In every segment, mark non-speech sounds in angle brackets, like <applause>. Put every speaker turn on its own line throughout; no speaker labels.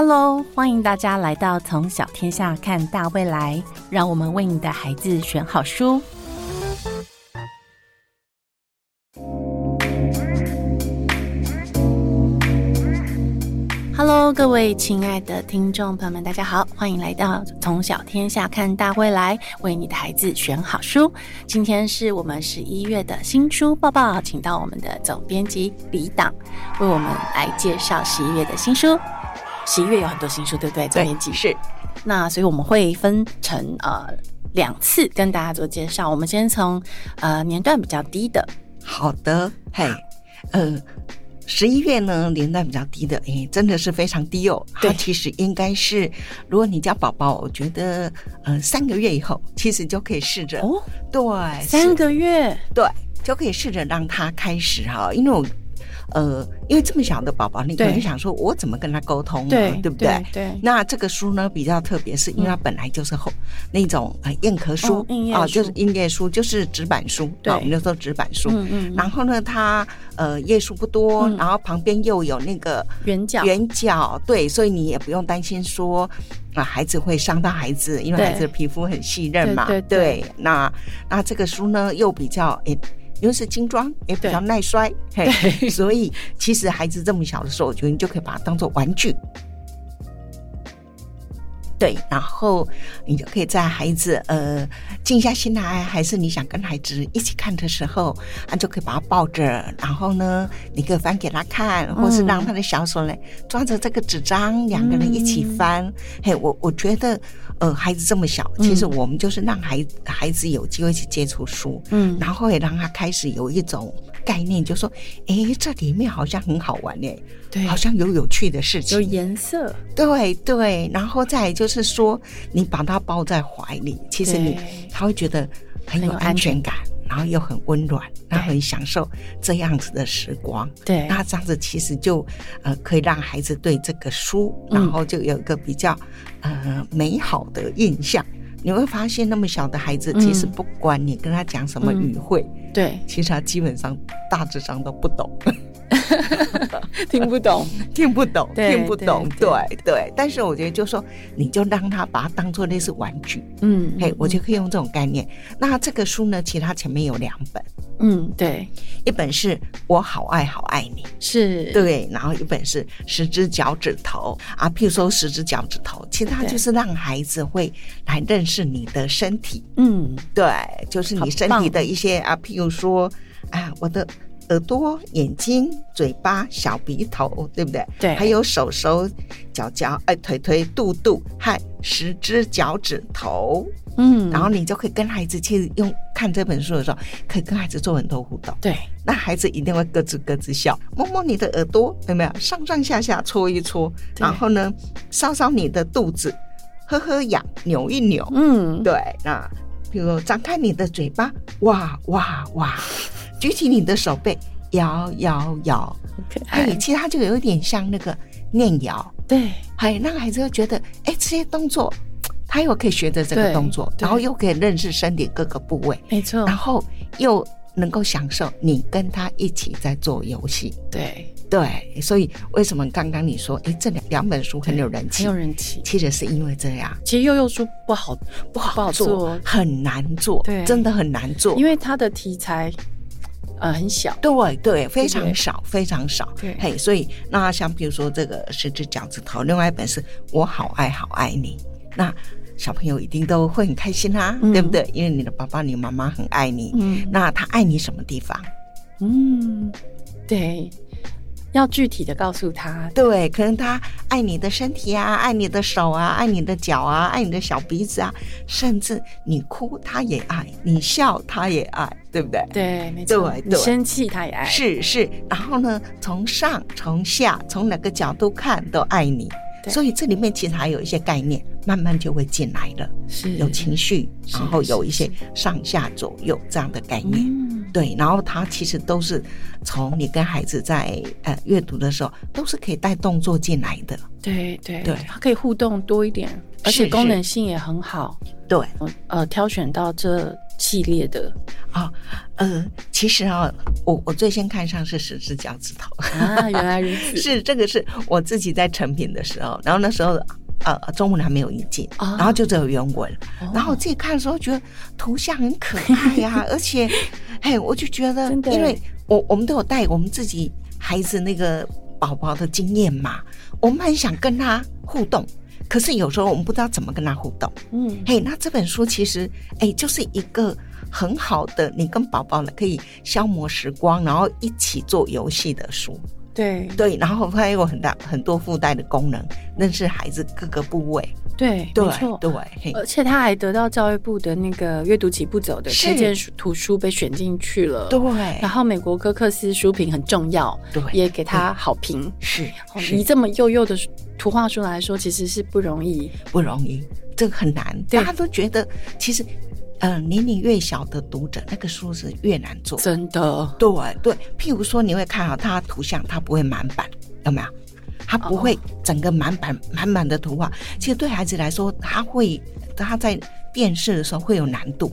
Hello，欢迎大家来到从小天下看大未来，让我们为你的孩子选好书。Hello，各位亲爱的听众朋友们，大家好，欢迎来到从小天下看大未来，为你的孩子选好书。今天是我们十一月的新书报报，请到我们的总编辑李党为我们来介绍十一月的新书。十一月有很多新书，对不对？周年集
是。
那所以我们会分成呃两次跟大家做介绍。我们先从呃年段比较低的。
好的，嘿，呃。十一月呢，年段比较低的，哎，真的是非常低哦。它其实应该是，如果你家宝宝，我觉得，呃，三个月以后，其实就可以试着哦，对，
三个月，
对，就可以试着让他开始哈，因为我。呃，因为这么小的宝宝，你可能想说，我怎么跟他沟通呢？对不对？
对。
那这个书呢比较特别，是因为它本来就是后那种呃硬壳书
啊，
就是硬页书，就是纸板书。对，我们就说纸板书。嗯嗯。然后呢，它呃页数不多，然后旁边又有那个
圆角，
圆角。对，所以你也不用担心说啊孩子会伤到孩子，因为孩子的皮肤很细嫩嘛。
对对。
那那这个书呢又比较诶。因为是精装，也比较耐摔，嘿，所以其实孩子这么小的时候，我觉得你就可以把它当做玩具。对，然后你就可以在孩子呃静下心来，还是你想跟孩子一起看的时候，啊，就可以把他抱着，然后呢，你可以翻给他看，或是让他的小手呢抓着这个纸张，两个人一起翻。嘿，我我觉得，呃，孩子这么小，其实我们就是让孩孩子有机会去接触书，嗯，然后也让他开始有一种。概念就说，哎，这里面好像很好玩哎，
对，
好像有有趣的事情，
有颜色，
对对，然后再就是说，你把他抱在怀里，其实你他会觉得很有安全感，然后又很温暖，然后很享受这样子的时光，
对，
那这样子其实就呃可以让孩子对这个书，然后就有一个比较呃美好的印象。你会发现，那么小的孩子，其实不管你跟他讲什么语汇，
对，
其实他基本上大致上都不懂，
听不懂，
听不懂，听不懂，对对。但是我觉得，就说你就让他把它当做类似玩具，嗯，嘿，我就可以用这种概念。那这个书呢，其实它前面有两本。
嗯，对，
一本是我好爱好爱你，
是。
对，然后一本是十只脚趾头啊，譬如说十只脚趾头，其实它就是让孩子会来认识你的身体，嗯，对，就是你身体的一些啊，譬如说啊，我的。耳朵、眼睛、嘴巴、小鼻头，对不对？
对。
还有手手、脚脚、哎腿腿、肚肚和十只脚趾头。嗯。然后你就可以跟孩子去用看这本书的时候，可以跟孩子做很多互动。
对。
那孩子一定会咯吱咯吱笑，摸摸你的耳朵，有没有？上上下下搓一搓，然后呢，搔搔你的肚子，呵呵痒，扭一扭。嗯。对。那比如张开你的嘴巴，哇哇哇。举起你的手背，摇摇摇，哎，其实它就有一点像那个念摇，
对，
还让孩子会觉得，哎，这些动作，他又可以学着这个动作，然后又可以认识身体各个部位，
没错，
然后又能够享受你跟他一起在做游戏，
对。
对，所以为什么刚刚你说，哎，这两两本书很有人气，
很有人气，
其实是因为这样，
其实幼幼书不好
不好做，很难做，
对，
真的很难做，
因为它的题材。呃，很小，
对对，非常少，非常少。对嘿，所以那像比如说这个十只脚趾头，另外一本是我好爱好爱你，那小朋友一定都会很开心啊，对不对？因为你的爸爸、你妈妈很爱你，嗯，那他爱你什么地方？
嗯，对。要具体的告诉他，
对，可能他爱你的身体啊，爱你的手啊，爱你的脚啊，爱你的小鼻子啊，甚至你哭他也爱你笑他也爱，对不对？
对，没错。
对，
你生气他也爱，
是是。然后呢，从上从下从哪个角度看都爱你，所以这里面其实还有一些概念，慢慢就会进来了，
是。
有情绪，然后有一些上下左右这样的概念。对，然后它其实都是从你跟孩子在呃阅读的时候，都是可以带动作进来的。
对对对，它可以互动多一点，而且功能性也很好。
对，
呃，挑选到这系列的。
啊？呃，其实啊，我我最先看上是十只脚趾头。
啊，原来如此，<laughs>
是这个是我自己在成品的时候，然后那时候呃中文还没有引进，然后就只有原文，然后我自己看的时候觉得图像很可爱呀，<laughs> 而且嘿，我就觉得，因为我我们都有带我们自己孩子那个宝宝的经验嘛，我们很想跟他互动。可是有时候我们不知道怎么跟他互动，嗯，嘿，那这本书其实，哎，就是一个很好的你跟宝宝呢可以消磨时光，然后一起做游戏的书，
对。
对，然后它有很大很多附带的功能，认识孩子各个部位，
对，没错，
对，
而且他还得到教育部的那个阅读起步走的推荐图书被选进去了，
对，
然后美国科克斯书评很重要，
对，
也给他好评，
是，
以这么幼幼的。图画书来说，其实是不容易，
不容易，这个很难。大家都觉得，其实，呃，年龄越小的读者，那个书是越难做。
真的，
对对。譬如说，你会看到它图像，它不会满版，有没有？它不会整个满版满满的图画。其实对孩子来说，他会他在辨识的时候会有难度。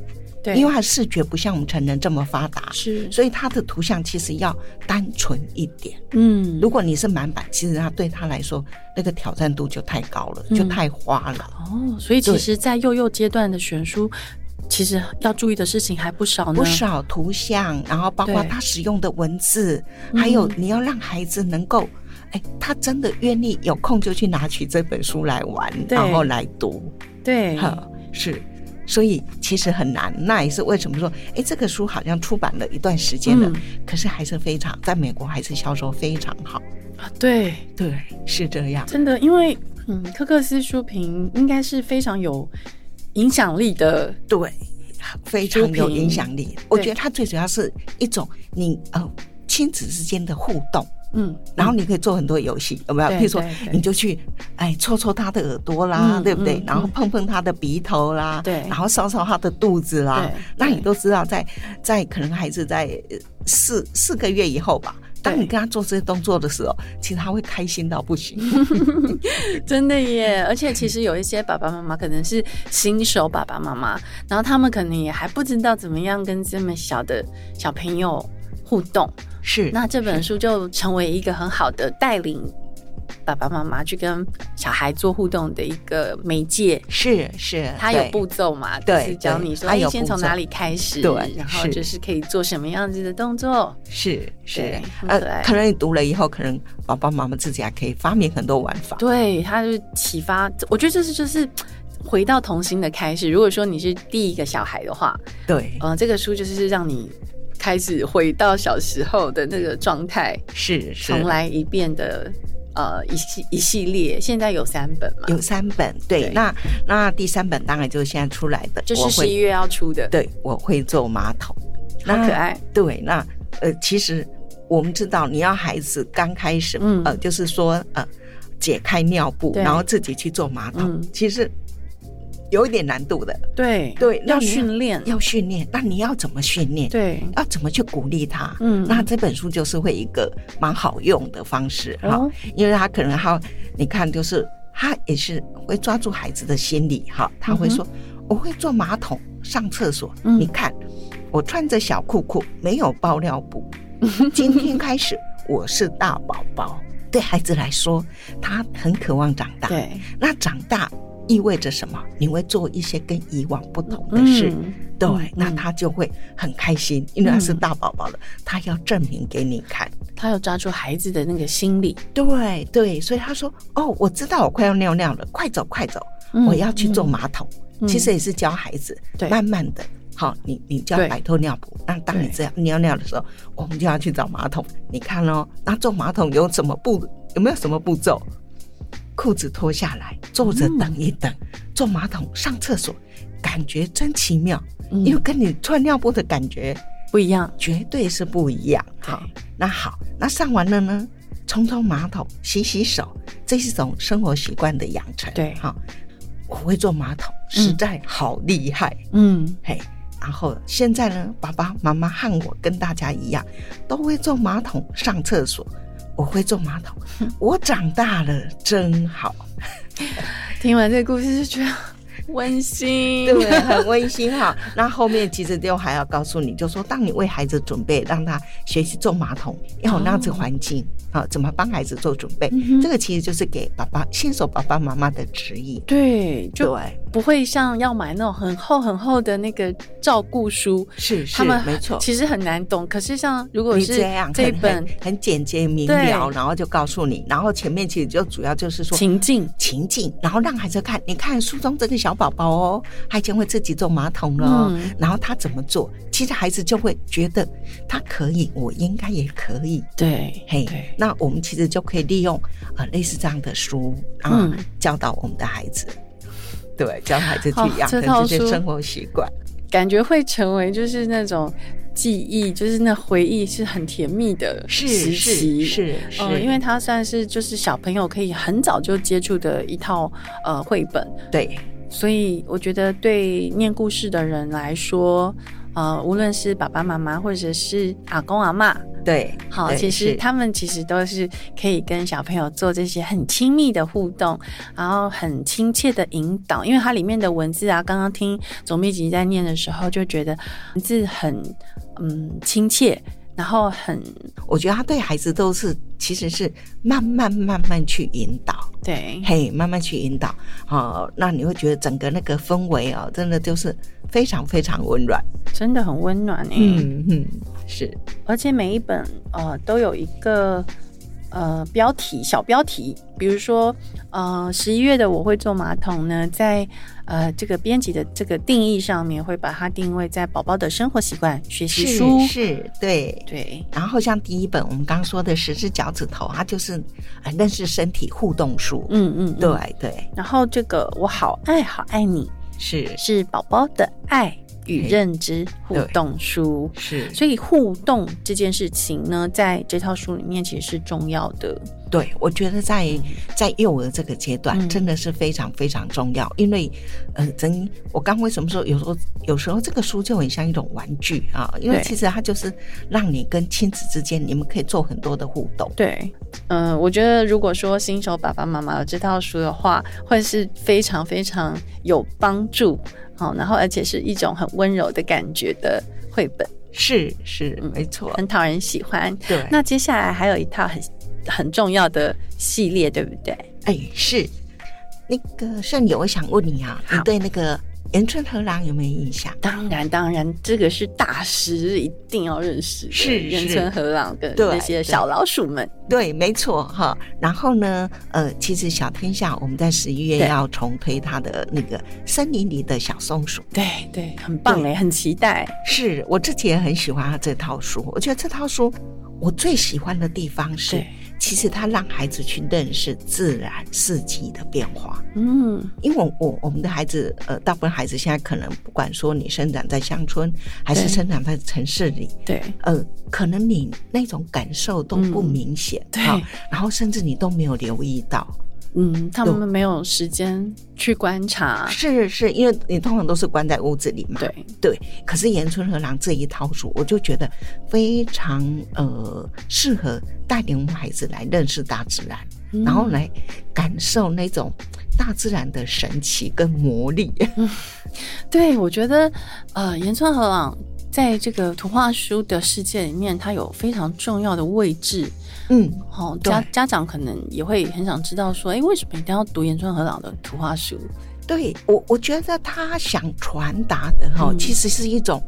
因为他视觉不像我们成人这么发达，
是，
所以他的图像其实要单纯一点。嗯，如果你是满版，其实他对他来说那个挑战度就太高了，就太花了。
哦，所以其实，在幼幼阶段的选书，其实要注意的事情还不少呢。
不少图像，然后包括他使用的文字，还有你要让孩子能够，哎，他真的愿意有空就去拿取这本书来玩，然后来读。
对，
是。所以其实很难，那也是为什么说，哎，这个书好像出版了一段时间了，可是还是非常在美国还是销售非常好
啊。对
对，是这样。
真的，因为嗯，科克斯书评应该是非常有影响力的，
对，非常有影响力。我觉得它最主要是一种你呃亲子之间的互动。嗯，然后你可以做很多游戏，有没有？比如说，你就去哎搓搓他的耳朵啦，对不对？然后碰碰他的鼻头啦，
对，
然后搔搔他的肚子啦。那你都知道，在在可能孩子在四四个月以后吧，当你跟他做这些动作的时候，其实他会开心到不行。
真的耶！而且其实有一些爸爸妈妈可能是新手爸爸妈妈，然后他们可能也还不知道怎么样跟这么小的小朋友互动。
是，
那这本书就成为一个很好的带领爸爸妈妈去跟小孩做互动的一个媒介。
是是，
它有步骤嘛？
对，
教你说，你先从哪里开始？
对，
然后就是可以做什么样子的动作？
是是，呃，可能你读了以后，可能爸爸妈妈自己还可以发明很多玩法。
对，他就启发。我觉得这是就是回到童心的开始。如果说你是第一个小孩的话，
对，
嗯，这个书就是让你。开始回到小时候的那个状态，
是
重来一遍的，呃，一系一系列，现在有三本嘛？
有三本，对。那那第三本当然就是现在出来的，
就是十一月要出的。
对，我会做马桶，
好可爱。
对，那呃，其实我们知道，你要孩子刚开始，嗯，呃，就是说呃，解开尿布，然后自己去做马桶，其实。有一点难度的，
对
对，
要训练，
要训练。那你要怎么训练？
对，
要怎么去鼓励他？嗯，那这本书就是会一个蛮好用的方式哈，因为他可能他，你看，就是他也是会抓住孩子的心理哈，他会说：“我会坐马桶上厕所，你看，我穿着小裤裤，没有包尿布，<laughs> 今天开始我是大宝宝。”对孩子来说，他很渴望长大。
对，
那长大。意味着什么？你会做一些跟以往不同的事，对，那他就会很开心，因为他是大宝宝了，他要证明给你看，
他要抓住孩子的那个心理，
对对，所以他说：“哦，我知道我快要尿尿了，快走快走，我要去做马桶。”其实也是教孩子，慢慢的，好，你你就要摆脱尿布，那当你这样尿尿的时候，我们就要去找马桶。你看哦，那做马桶有什么步？有没有什么步骤？裤子脱下来，坐着等一等，坐马桶上厕所，感觉真奇妙，因为跟你穿尿布的感觉
不一样，
绝对是不一样。好，那好，那上完了呢，冲冲马桶，洗洗手，这是一种生活习惯的养成。
对，
好，我会坐马桶，实在好厉害。嗯，嘿，然后现在呢，爸爸妈妈和我跟大家一样，都会坐马桶上厕所。我会坐马桶，我长大了真好。<laughs>
听完这个故事就觉得温馨，
对，很温馨哈。那后面其实就还要告诉你，就说当你为孩子准备让他学习坐马桶，要有那样子环境啊，怎么帮孩子做准备？这个其实就是给爸爸新手爸爸妈妈的指引。
对，就，不会像要买那种很厚很厚的那个照顾书，
是是
他们
没错。
其实很难懂。可是像如果是
你这样
这一本
很简洁明
对
了，然后就告诉你，然后前面其实就主要就是说
情境，
情境，然后让孩子看，你看书中这个小宝宝哦，他已经会自己做马桶了然后他怎么做，其实孩子就会觉得他可以，我应该也可以。
对，
嘿
对，
那我们其实就可以利用呃类似这样的书啊，
嗯。
教导我们的孩子，对，教孩子去
哦
养成
这
些生活习惯。
感觉会成为就是那种记忆，就是那回忆是很甜蜜的时
是
期。
是是。
因为它算是就是小朋友可以很早就接触的一套呃绘本，
对。
所以我觉得对念故事的人来说，呃，无论是爸爸妈妈或者是阿公阿妈，
对，
好，其实他们其实都是可以跟小朋友做这些很亲密的互动，然后很亲切的引导，因为它里面的文字啊，刚刚听总编辑在念的时候，就觉得文字很嗯亲切，然后很
我觉得他对孩子都是其实是慢慢慢慢去引导，
对，
嘿，慢慢去引导，哦，那你会觉得整个那个氛围哦，真的就是非常非常温暖。
真的很温暖诶、
嗯嗯，是。
而且每一本呃都有一个呃标题小标题，比如说呃十一月的我会做马桶呢，在呃这个编辑的这个定义上面会把它定位在宝宝的生活习惯学习
是
书，
是，对。
对。
然后像第一本我们刚刚说的十只脚趾头，它就是呃认识身体互动书。
嗯嗯，嗯。
对对，
然后这个我好爱好爱你
是。
是宝宝的爱与认知互动书。
是，
所以互动这件事情呢，在这套书里面其实是重要的。
对，我觉得在在幼儿这个阶段，
嗯
真的是非常非常重要。因为，呃，真我刚为什么说有时候有时候这个书就很像一种玩具啊？因为其实它就是让你跟亲子之间，你们可以做很多的互动。
对，嗯、我觉得如果说新手爸爸妈妈有这套书的话，会是非常非常有帮助，好，然后而且是一种很温柔的感觉的绘本，
是是，
嗯
没错。
很讨人喜欢。
对，
那接下来还有一套很很重要的系列，对不对？
哎是那个盛友，我想问你啊，你
好
对那个岩村和郎有没有印象？
当然，当然，这个是大师，一定要认识的
是是
原村和郎跟
对
那些小老鼠们。
对，没错哈。然后呢，呃，其实小天下我们在十一月要重推它的那个森林里的小松鼠。
对对，很棒
对
哎，很期待。
是我自己也很喜欢他这套书。我觉得这套书我最喜欢的地方是
对，
其实他让孩子去认识自然四季的变化。
嗯，
因为我我我们的孩子，呃，大部分孩子现在可能不管说你生长在乡村还是生长在城市里，
对。
呃，可能你那种感受都不
嗯。
明显，
对。
啊然后甚至你都没有留意到。
嗯，他们没有时间去观察。
是是，因为你通常都是关在屋子里嘛。
对，
对，可是岩村和郎这一套书，我就觉得非常呃适合带领我们孩子来认识大自然，
嗯
然后来感受那种大自然的神奇跟魔力。<laughs>
对，我觉得呃，岩村和朗在这个图画书的世界里面，它有非常重要的位置。
嗯，
哦，家家长可能也会很想知道说，哎，为什么一定要读岩村和老的图画书？
对我我觉得他想传达的哈、
嗯。
其实是一种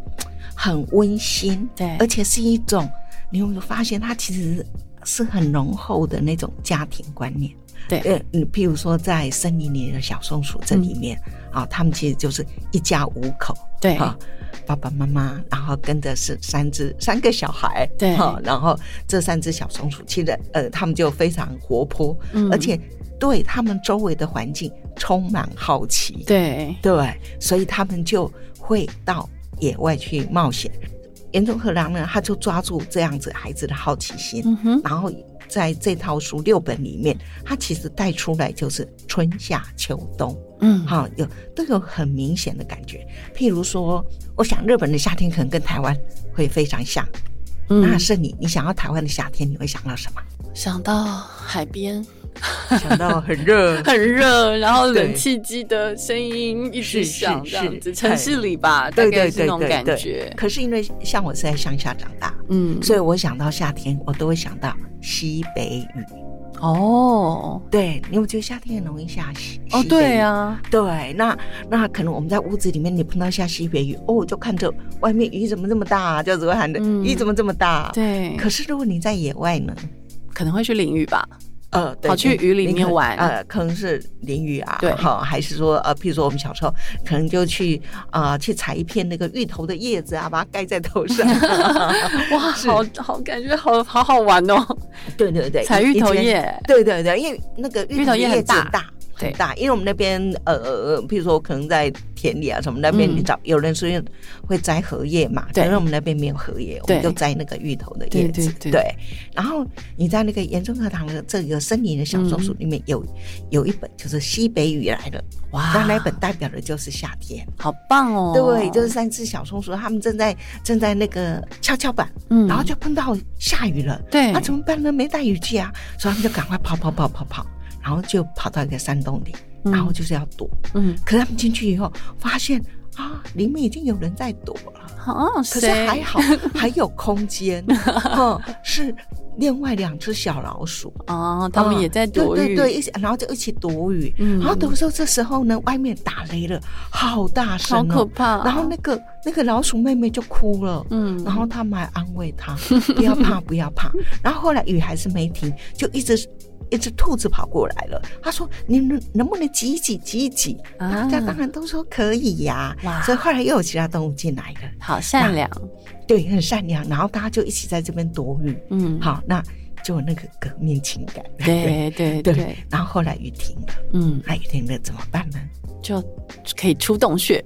很温馨，
对。
而且是一种你有没有发现，他其实是很浓厚的那种家庭观念。
对。
呃，你譬如说在森林里的小松鼠这里面、啊，他们其实就是一家五口，
嗯对。
啊，爸爸妈妈，然后跟着是三只三个小孩，
对。
哈、然后这三只小松鼠，其实呃，他们就非常活泼，
嗯。
而且对他们周围的环境充满好奇，
对。
对，所以他们就会到野外去冒险。严中和郎呢，他就抓住这样子孩子的好奇心，然后在这套书六本里面，它其实带出来就是春夏秋冬，
嗯，
哈、有都有很明显的感觉。譬如说，我想日本的夏天可能跟台湾会非常像。
嗯
那是你，你想要台湾的夏天，你会想到什么？
想到海边，<laughs>
想到很热，
很热，然后冷气机的声音一直响，
是
这样子，城市里吧，大
对
概是那种感觉。
可是因为像我是在乡下长大，
嗯，
所以我想到夏天，我都会想到西北雨。
哦
对，你有觉得夏天很容易下西？
哦，对啊，
对，那那可能我们在屋子里面，你碰到下西北雨，哦，就看着外面雨怎么这么大，就只会喊着、
嗯
雨怎么这么大？。
对，
可是如果你在野外呢？
可能会去淋雨吧。
呃，对
跑去雨里面玩。
呃，可能是淋雨啊，
对。
好，还是说呃，譬如说我们小时候可能就去啊、呃去采一片那个芋头的叶子啊，把它盖在头上 <laughs> <laughs>
哇，好好感觉好好好玩哦！
对对对，
采芋头叶。
对对对，因为那个芋
芋头叶很大
子大。
对
很大，因为我们那边呃呃，譬如说可能在田里啊什么那边，
嗯
你找有人说会摘荷叶嘛，
对。
可是我们那边没有荷叶，我们就摘那个芋头的叶子，
对对
然后你在那个严中课堂的这个森林的小松鼠里面有有一本就是西北雨来了，
哇。
那那本代表的就是夏天。
好棒哦！
对，就是三只小松鼠，它们正在正在那个跷跷板，
嗯。
然后就碰到下雨了，
对。
那、怎么办呢？没带雨具啊，所以他们就赶快跑跑跑跑跑，然后就跑到一个山洞里，
嗯
然后就是要躲。
嗯，
可是他们进去以后，发现啊，里面已经有人在躲了，
好，
可是
谁
还好 <laughs> 还有空间，嗯，<laughs> 是另外两只小老鼠。
哦，他们也在躲雨，
对对对，一起，然后就一起躲雨。
嗯
然后躲的时候，这时候呢，外面打雷了，好大声、哦，
好可怕
然后那个那个老鼠妹妹就哭了，
嗯
然后他们还安慰她，<laughs> 不要怕，不要怕。然后后来雨还是没停，就一直。一只兔子跑过来了，他说：“你能能不能挤一挤，挤一挤？”
啊。
大家当然都说可以呀、
哇。
所以后来又有其他动物进来了，
好善良，
对，很善良。然后大家就一起在这边躲雨，
嗯，
好，那就有那个革命情感。
对 <laughs> 对
对
对，
然后后来雨停了，
嗯，
那雨停了怎么办呢？
就可以出洞穴，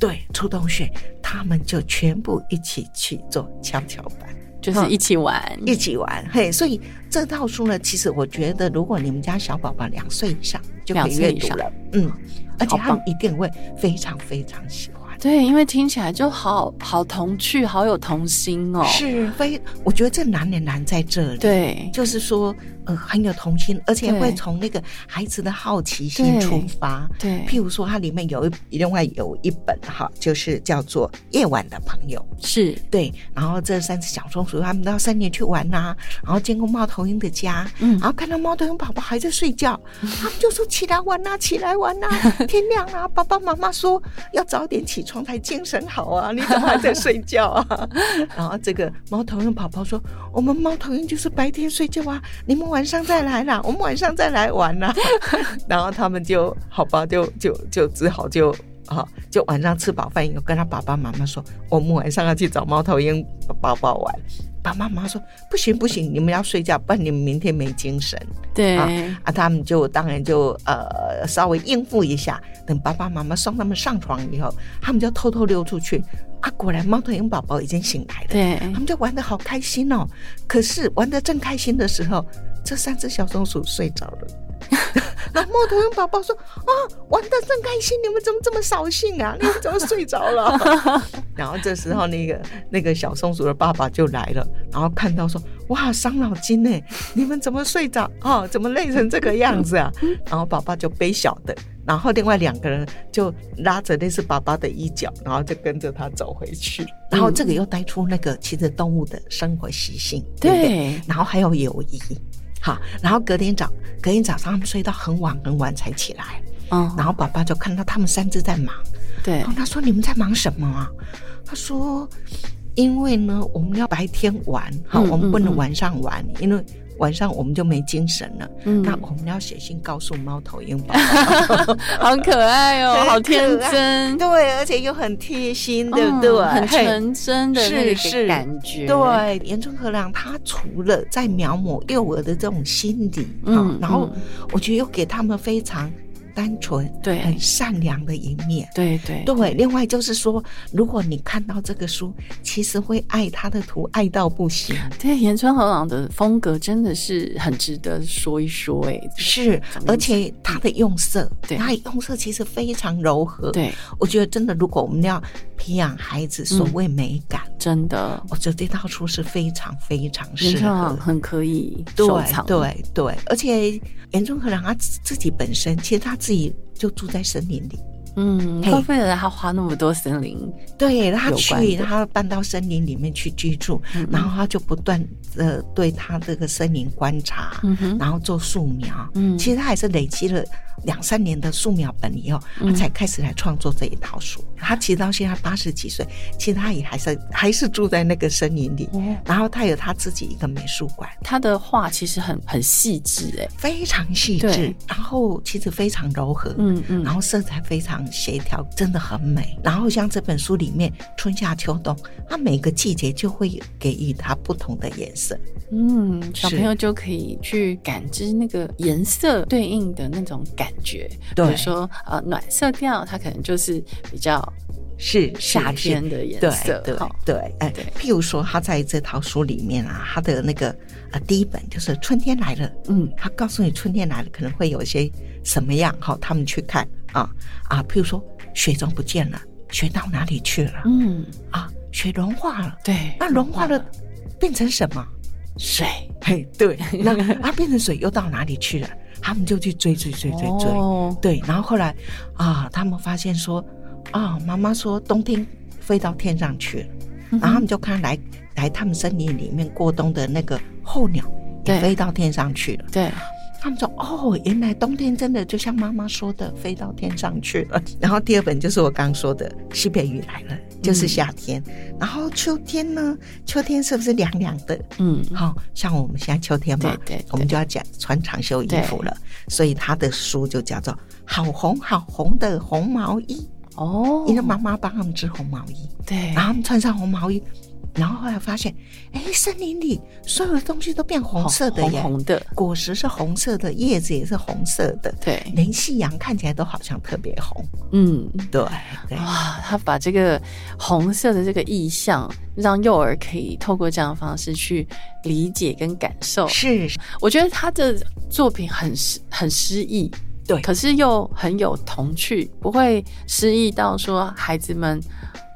对，出洞穴，他们就全部一起去做跷跷板。
就是一起玩，
一起玩，嘿，所以这套书呢，其实我觉得，如果你们家小宝宝两岁以上就可以
两岁以上。
阅读了，嗯，而且他们一定会非常非常喜欢。
对，因为听起来就好好童趣，好有童心哦。，
是非，我觉得这难也难在这里，，
对，
就是说，呃，很有童心，而且会从那个孩子的好奇心出发。
对
譬如说，它里面有一另外有一本哈，就是叫做《夜晚的朋友》。
是，
对，然后这三只小松鼠，他们到山里去玩呐、然后经过猫头鹰的家，
嗯
然后看到猫头鹰宝宝还在睡觉，<laughs> 他们就说起来玩呐、起来玩呐、<laughs> 天亮了、爸爸妈妈说要早点起床才精神好啊，<laughs> 你怎么还在睡觉啊？然后这个猫头鹰宝宝说，我们猫头鹰就是白天睡觉啊，你们晚上再来啦，我们晚上再来玩啦、<laughs> 然后他们就好吧，就就就只好就。啊，就晚上吃饱饭以后，跟他爸爸妈妈说，我们晚上要去找猫头鹰宝宝玩。爸爸妈妈说不行不行，你们要睡觉，不然你们明天没精神。
对，
啊啊，他们就当然就呃稍微应付一下。等爸爸妈妈送他们上床以后，他们就偷偷溜出去。啊，果然猫头鹰宝宝已经醒来了。
对
他，们就玩的好开心哦。可是玩的正开心的时候，这三只小松鼠睡着了。<laughs> 然后猫头鹰宝宝说：“啊，玩的正开心，你们怎么这么扫兴啊？<laughs> 你们怎么睡着了？” <laughs> 然后这时候，那个那个小松鼠的爸爸就来了，然后看到说：“哇，伤脑筋呢！你们怎么睡着？啊，怎么累成这个样子啊？”然后爸爸就背小的，然后另外两个人就拉着那是爸爸的衣角，然后就跟着他走回去。然后这个又带出那个其实动物的生活习性，对对？
对，
然后还有友谊。好，然后隔天早，隔天早上他们睡到很晚很晚才起来，
嗯，
然后爸爸就看到他们三只在忙，
对。
然后他说：“你们在忙什么啊？”他说：“因为呢，我们要白天玩，好，
嗯
我们不能晚上玩，因为晚上我们就没精神了。
嗯。
那我们要写信告诉猫头鹰宝宝，<laughs>
好可爱哦，<laughs> 好天真，
对，而且又很贴心，对不
嗯
对？
很纯真的那个
是是。
感觉，
对，岩村和郎他除了在描摹幼儿的这种心理，
嗯
嗯，然后
嗯。
我觉得又给他们非常单纯、
对
很善良的一面。
对对
对，另外就是说，如果你看到这个书，其实会爱他的图爱到不行。
对，岩川和朗的风格真的是很值得说一说，哎，
是而且他的用色，
对
他用色其实非常柔和。，
对
我觉得真的，如果我们要培养孩子所谓美感，
真的，
我觉得这套书是非常非常
原
适
创
合。
很可以
对
收藏。
对对，而且严中和郎他自自己本身，其实他自己就住在森林里，
嗯，
嘿。
花费了他花那么多森林，
对他去，他搬到森林里面去居住，
嗯。
然后他就不断的对他这个森林观察，
嗯，
然后做素描。
嗯。
其实他还是累积了两三年的素描本以后，
嗯
他才开始来创作这一套书。他其实到现在八十几岁，其实他也还是还是住在那个森林里，
哦
然后他有他自己一个美术馆。
他的画其实很很细致，哎，
非常细致，然后其实非常柔和，
嗯嗯
然后色彩非常协调，真的很美。然后像这本书里面，春夏秋冬，它每个季节就会给予它不同的颜色。
嗯，小朋友就可以去感知那个颜色对应的那种感觉。
对。
比如说呃暖色调，它可能就是比较
是
夏天的颜色，
对
哈。
对，哎
对，
譬如说他在这套书里面啊，他的那个呃第一本就是春天来了，
嗯。
他告诉你春天来了可能会有一些什么样，好，他们去看啊啊，譬如说雪中不见了，雪到哪里去了？
嗯，
啊？雪融化了，
对，
那融化了。变成什么？
水，
嘿，对，那它变成水又到哪里去了？他们就去追追追追追，
哦
对，然后后来啊，他们发现说啊，妈妈说冬天飞到天上去了，
嗯
然后他们就看来来他们森林里面过冬的那个候鸟也飞到天上去了。
对，
他们说哦，原来冬天真的就像妈妈说的，飞到天上去了。<laughs> 然后第二本就是我刚说的西北雨来了，就是夏天。然后秋天呢，秋天是不是凉凉的？
嗯，
好、像我们现在秋天嘛，
对对
我们就要讲穿长袖衣服了，所以他的书就叫做《好红好红的红毛衣》，
哦，
因为妈妈帮他们织红毛衣，
对，
然后他们穿上红毛衣，然后后来发现，哎，森林里所有的东西都变红色的耶，
红红的，
果实是红色的，叶子也是红色的，
对，
连夕阳看起来都好像特别红，
嗯。
对对。
哇，他把这个红色的这个意象，让幼儿可以透过这样的方式去理解跟感受。
是，
我觉得他的作品很诗很诗意，
对。
可是又很有童趣，不会诗意到说孩子们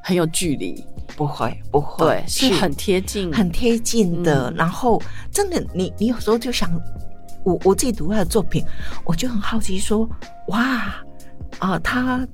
很有距离，
不会不会，
对，是很贴近，
很贴近的。
嗯
然后真的，你你有时候就想，我我自己读他的作品，我就很好奇说，哇啊、他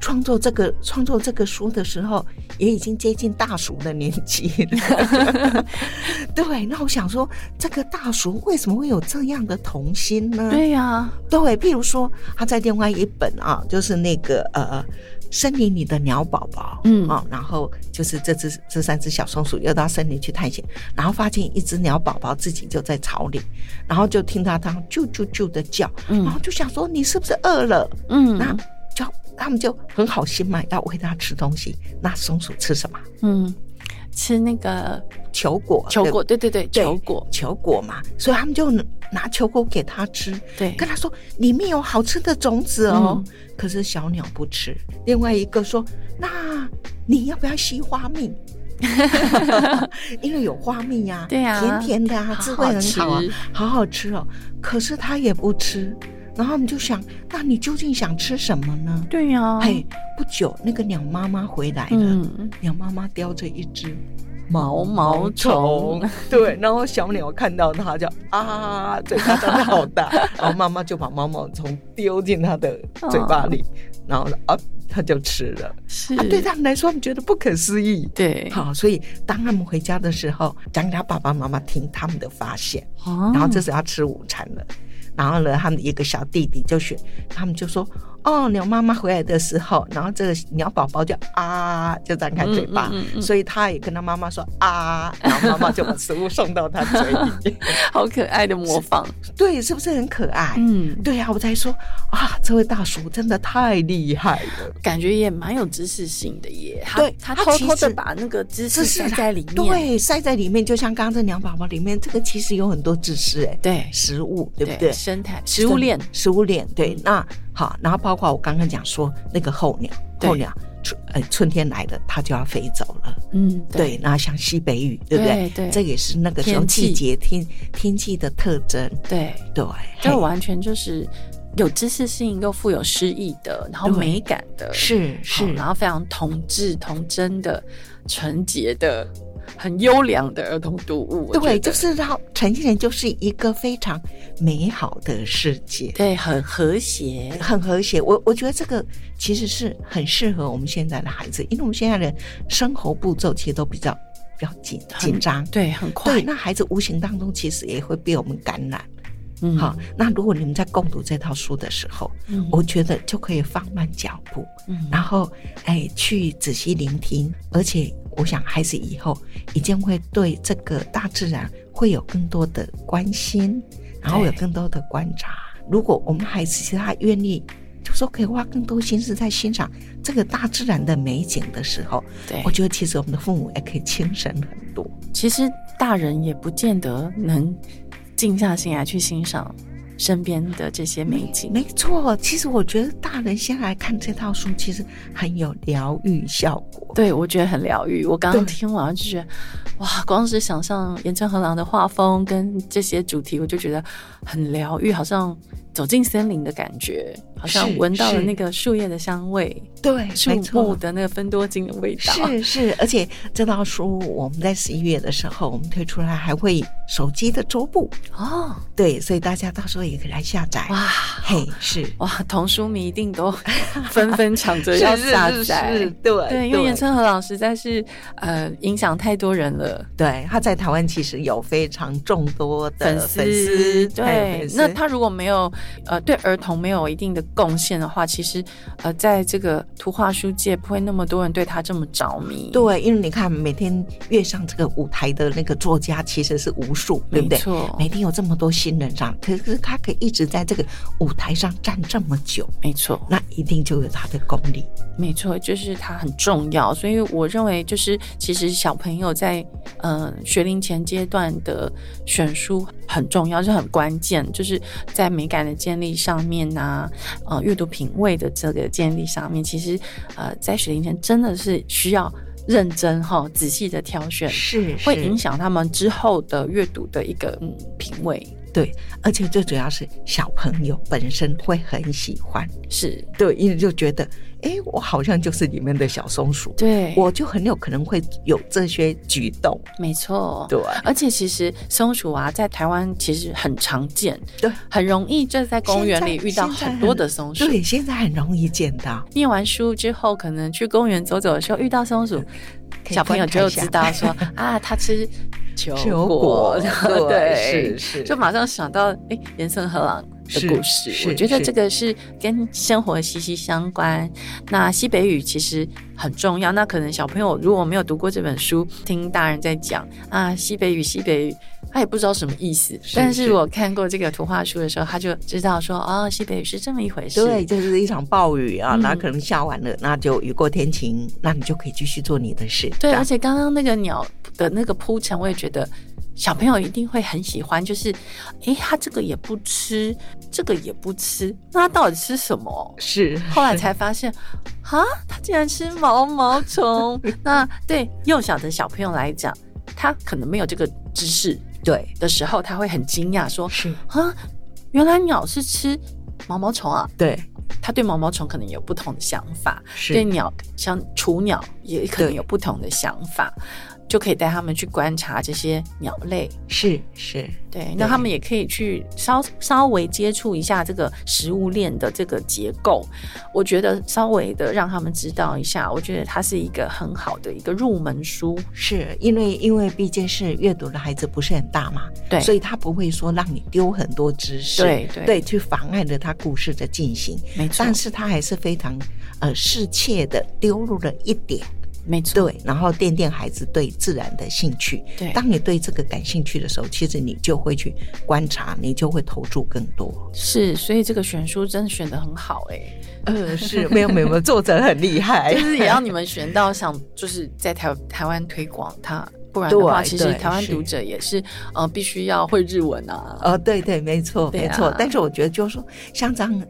创作这个创作这个书的时候，也已经接近大叔的年纪了。<laughs> 对，那我想说，这个大叔为什么会有这样的童心呢？
对呀、
对，譬如说他在另外一本啊，就是那个呃。森林里的鸟宝宝，
嗯
啊、然后就是这只这三只小松鼠又到森林去探险，然后发现一只鸟宝宝自己就在草里，然后就听到它啾啾啾的叫，
嗯
然后就想说你是不是饿了？
嗯
那就他们就很好心嘛，要喂它吃东西。那松鼠吃什么？
嗯，吃那个
球果，
球果，
对
对对对，球果，
球果嘛，所以他们就拿球果给他吃。
对，
跟他说里面有好吃的种子哦，
嗯
可是小鸟不吃。另外一个说，那你要不要吸花蜜？<laughs> 因为有花蜜呀、
对呀
甜甜的啊，
好
滋味很好啊
好，
好好吃哦。可是他也不吃，然后你就想，那你究竟想吃什么呢？
对呀、
嘿，不久那个鸟妈妈回来了，
嗯，
鸟妈妈叼着一只
毛毛虫，<laughs>
对，然后小鸟看到它就啊，嘴巴张得好大，<laughs> 然后妈妈就把毛毛虫丢进它的嘴巴里，然后啊，它就吃了。
是，
啊，对他们来说，他们觉得不可思议。
对，
好，所以当他们回家的时候，讲给他爸爸妈妈听他们的发现，
哦
然后这时候要吃午餐了。然后呢，他们一个小弟弟就选，他们就说：“哦，鸟妈妈回来的时候，然后这个鸟宝宝就啊，就张开嘴巴，
嗯嗯嗯嗯
所以他也跟他妈妈说啊，然后妈妈就把食物送到他嘴里。<laughs>
好可爱的模仿，
对，是不是很可爱？
嗯，
对呀、我才说啊，这位大叔真的太厉害了。
感觉也蛮有知识性的耶。他
对
他偷偷的把那个知识
知识
塞在里面，
对，塞在里面，就像刚刚这鸟宝宝里面，这个其实有很多知识，哎，
对
食物，对不对？
生态食物链，
食物链，对。那好，然后包括我刚刚讲说那个候鸟，候鸟春呃春天来了，它就要飞走了。
嗯，
对，那像西北雨，对不对？
对对
这也是那个时候季节天天气的特征。
对，
对，
这完全就是有知识性又富有诗意的，然后美感的，
是是，
然后非常童稚童真的、纯洁的、很优良的儿童读物。
对，就是让呈现就是一个非常美好的世界。
对，很和谐。
很和谐，我我觉得这个其实是很适合我们现在的孩子，因为我们现在的生活步骤其实都比较比较紧
很
紧张，
对，很快。
对，那孩子无形当中其实也会被我们感染。
嗯
好，那如果你们在共读这套书的时候，
嗯
我觉得就可以放慢脚步，
嗯
然后哎去仔细聆听，而且我想孩子以后一定会对这个大自然会有更多的关心，然后有更多的观察。如果我们孩子其实他愿意，就说可以花更多心思在欣赏这个大自然的美景的时候，
对
我，觉得其实我们的父母也可以轻省很多。
其实大人也不见得能静下心来去欣赏身边的这些美景。
没错，其实我觉得大人先来看这套书，其实很有疗愈效果。
对，我觉得很疗愈。我刚刚听完就觉得，哇，光是想象岩村和郎的画风跟这些主题，我就觉得很疗愈，好像走进森林的感觉，好像闻到了那个树叶的香味，
对，
树木。的那个芬多精的味道。
是是，而且这套书我们在十一月的时候，我们推出来还会手机的桌布，
哦，
对，所以大家到时候也可以来下载。
哇
嘿，是
哇，童书迷一定都 <laughs> 纷纷抢着要下载。
对
对，因为严春和郎实在是呃影响太多人了。
对他在台湾其实有非常众多的
粉
粉丝，
对那他如果没有呃对儿童没有一定的贡献的话，其实呃在这个图画书界不会那么多人对他这么着迷。，
对，因为你看每天跃上这个舞台的那个作家其实是无数，对不对？
没错，
每天有这么多新人上，可是他可以一直在这个舞台上站这么久，
没错，
那一定就有他的功力。
没错，就是他很重要。所以我认为，就是其实小朋友在呃学龄前阶段的选书很重要，是很关键，就是在美感的建立上面呐、呃，阅读品味的这个建立上面，其实呃在学龄前真的是需要认真哈、仔细的挑选。
是
会影响他们之后的阅读的一个嗯品味，
对，而且最主要是小朋友本身会很喜欢，
是
对，因为就觉得，哎，我好像就是里面的小松鼠，
对，
我就很有可能会有这些举动。
没错，
对
而且其实松鼠啊，在台湾其实很常见，
对
很容易就在公园里遇到很多的松鼠。
对，现在很容易见到，
念完书之后，可能去公园走走的时候遇到松鼠，小朋友就知道说 <laughs> 啊，它吃球
球
果，<laughs> <laughs> 对，
是是
就马上想到哎，岩森和朗的故事。我觉得这个是跟生活息息相关。那西北语其实很重要。那可能小朋友如果没有读过这本书，听大人在讲啊，西北语，西北语。他也不知道什么意思，
是
但是
是
我看过这个图画书的时候，他就知道说，哦，西北雨是这么一回事。
对，就是一场暴雨啊，
嗯
那可能下完了，那就雨过天晴，那你就可以继续做你的事。
对，而且刚刚那个鸟的那个铺陈，我也觉得小朋友一定会很喜欢。就是，诶，他这个也不吃，这个也不吃，那他到底吃什么？
是
后来才发现，啊，他竟然吃毛毛虫。<laughs> 那对幼小的小朋友来讲，他可能没有这个知识
对，
的时候，他会很惊讶说，
是，
啊，原来鸟是吃毛毛虫啊。
对，
他对毛毛虫可能有不同的想法，对鸟像雏鸟也可能有不同的想法，就可以带他们去观察这些鸟类。
是是，
对，那他们也可以去稍稍微接触一下这个食物链的这个结构。我觉得稍微的让他们知道一下，我觉得它是一个很好的一个入门书。
是因为因为毕竟是阅读的孩子不是很大嘛，
对
所以他不会说让你丢很多知识，
对对
对，去妨碍了他故事的进行。
没错
但，是他还是非常呃适切的丢入了一点，
没错，
对，然后垫垫孩子对自然的兴趣。
对
当你对这个感兴趣的时候，其实你就会去观察，你就会投注更多。
是，所以这个选书真的选的很好哎、
呃，是没有没有没有，作者很厉害，
就是也要你们选到想就是在台台湾推广它，不然的话，其实台湾读者也是呃必须要会日文啊。
哦，对对，没错，
啊
没错。但是我觉得，就是说，像这样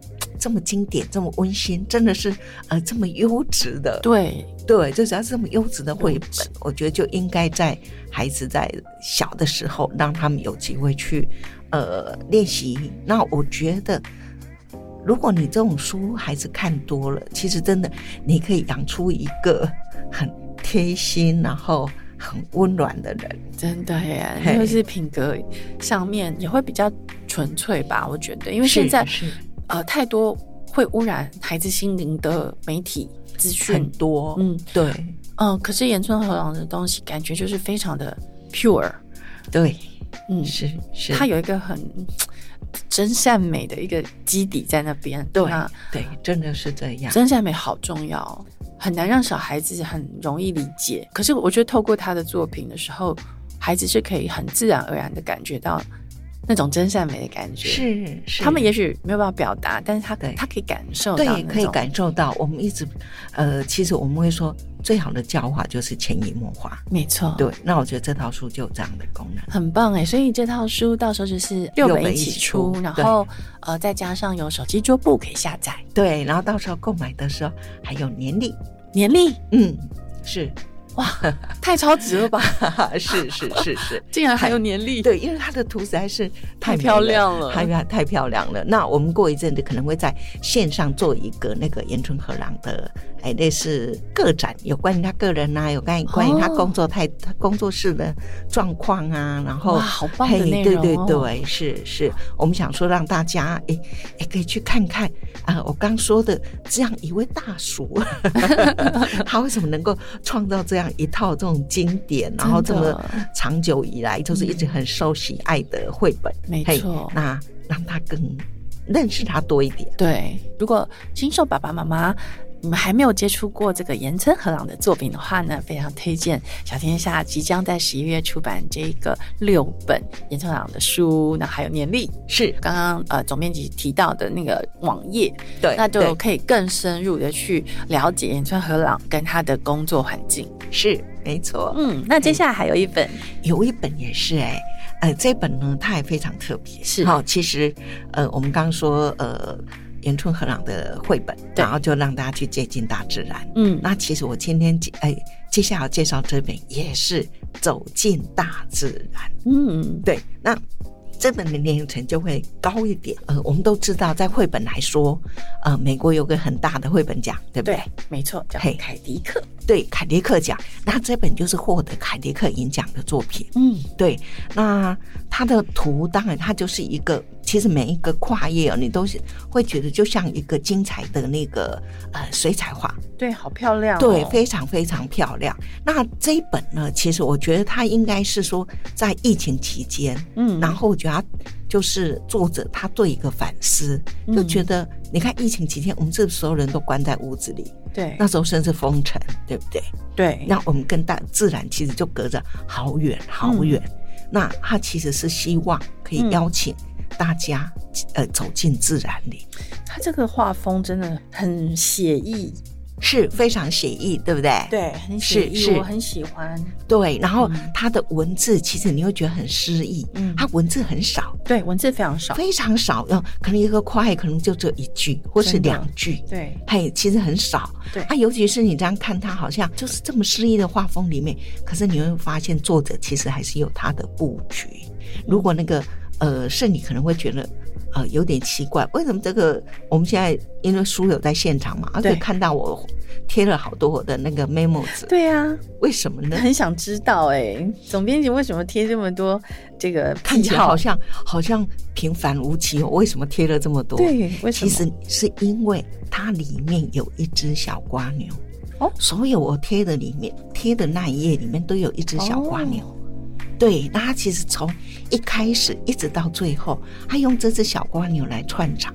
这么经典、这么温馨，真的是呃这么优质的，
对，
对，就只要是这么优质的绘本，我觉得就应该在孩子在小的时候，让他们有机会去呃练习。那我觉得如果你这种书孩子看多了，其实真的你可以养出一个很贴心，然后很温暖的人。
真的耶，
嘿。
就是品格上面也会比较纯粹吧，我觉得，因为现在呃太多会污染孩子心灵的媒体资讯。
很，多，
嗯
对。
嗯，可是岩村和郎的东西感觉就是非常的 pure，
对，
嗯，
是是，
他有一个很真善美的一个基底在那边，
对
那
对，真的是这样。
真善美好重要，很难让小孩子很容易理解。可是我觉得透过他的作品的时候，孩子是可以很自然而然的感觉到那种真善美的感觉。，
是是，
他们也许没有办法表达，但是他
对
他可以感受到
对，可以感受到。我们一直，呃，其实我们会说，最好的教化就是潜移默化。
没错，
对，那我觉得这套书就有这样的功能。
很棒哎！所以这套书到时候就是六
六本
本一起
出，
然后呃再加上有手机桌布可以下载，
对，然后到时候购买的时候还有年历，
年历
嗯，是，
哇，太超值了吧！
是是是是，<laughs>
竟然还有年历，
对，因为它的图实在是
太
美
漂亮了
太漂太漂亮了。那我们过一阵子可能会在线上做一个那个岩村和郎的，哎，类似个展，有关于他个人啊，有关于关于他
哦
工作态他工作室的状况啊，然后
哇好棒的
嘿对对
哦
对，是是，我们想说让大家哎哎可以去看看啊、我刚说的这样一位大叔，<laughs> 他为什么能够创造这样一套这种经典，然后这么长久以来就是一直很受喜爱的绘本？
没错
那让他更认识他多一点。
对，如果新手爸爸妈妈你们还没有接触过这个岩村和朗的作品的话呢，非常推荐小天下即将在十一月出版这个六本岩村和朗的书，那还有年历。
是
刚刚呃总编辑提到的那个网页，
对，
那就可以更深入的去了解岩村和朗跟他的工作环境。
是没错。
嗯，那接下来还有一本
有一本也是哎、呃，这本呢它也非常特别，
是
好、其实呃，我们刚刚说呃，岩村和朗的绘本，
对
然后就让大家去接近大自然。
嗯
那其实我今天接哎，接下来介绍这本也是走进大自然。
嗯
对，那这本的年龄层就会高一点。呃，我们都知道，在绘本来说，呃，美国有个很大的绘本奖，对不对？
对，没错，叫凯迪克。
对，凯迪克奖。那这本就是获得凯迪克银奖的作品。
嗯
对，那它的图当然它就是一个，其实每一个跨页哦，你都是会觉得就像一个精彩的那个呃水彩画，
对，好漂亮、哦。
对，非常非常漂亮。那这一本呢，其实我觉得它应该是说在疫情期间，
嗯
然后我觉得他就是作者他对一个反思，
嗯。
就觉得你看疫情期间，我们这所有人都关在屋子里，
对。
那时候甚至封城，对不对？
对，
那我们跟大自然其实就隔着好远好远。那他其实是希望可以
嗯
邀请大家、呃走进自然里，
他这个画风真的很写意，
是非常写意，对不对？
对，很写意，
是是
我很喜欢。
对，然后
嗯
它的文字其实你会觉得很诗意，
嗯
它文字很少，
对，文字非常少。
非常少，嗯，可能一个快可能就只有一句或是两句，
对
嘿，其实很少。
对
啊，尤其是你这样看，它好像就是这么诗意的画风里面，可是你会发现作者其实还是有他的布局。如果那个呃，圣女可能会觉得。呃，有点奇怪，为什么这个我们现在因为书友在现场嘛，而且看到我贴了好多我的那个 memo 纸，
对啊，
为什么呢？
很想知道哎，总编辑为什么贴这么多这个 <laughs>
看？起来好像好像平凡无奇哦，为什么贴了这么多？
对，为什
其
么？
实是因为它里面有一只小瓜牛
哦
所有我贴的里面贴的那一页里面都有一只小瓜牛。
哦
对，那它其实从一开始一直到最后，他用这只小瓜牛来串场。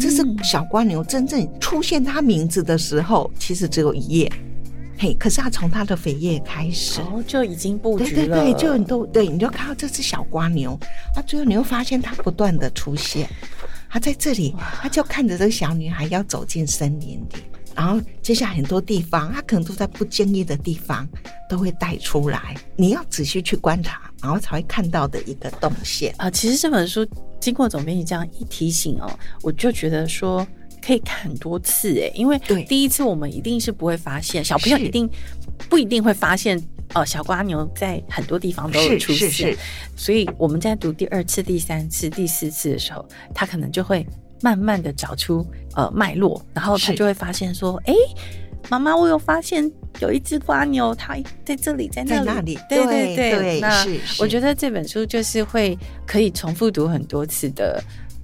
这是
嗯
小瓜牛真正出现它名字的时候，其实只有一页。嘿，可是它从它的扉页开始，
哦，就已经布
对
局了。
对对，就很多对，你就看到这只小瓜牛，那最后你会发现它不断的出现，它在这里，它就看着这个小女孩要走进森林里，然后接下来很多地方，它可能都在不经意的地方都会带出来，你要仔细去观察，然后才会看到的一个动线。
啊、其实这本书经过总编辑这样一提醒哦，我就觉得说可以看很多次哎，因为
对
第一次我们一定是不会发现，小朋友一定不一定会发现。哦，小瓜牛在很多地方都有出现，所以我们在读第二次、第三次、第四次的时候，他可能就会慢慢的找出呃脉络，然后他就会发现说，哎，妈妈，我有发现有一只瓜牛，它在这里，在那里，
那里。
对
对
对
对
那我觉得这本书就是会可以重复读很多次的。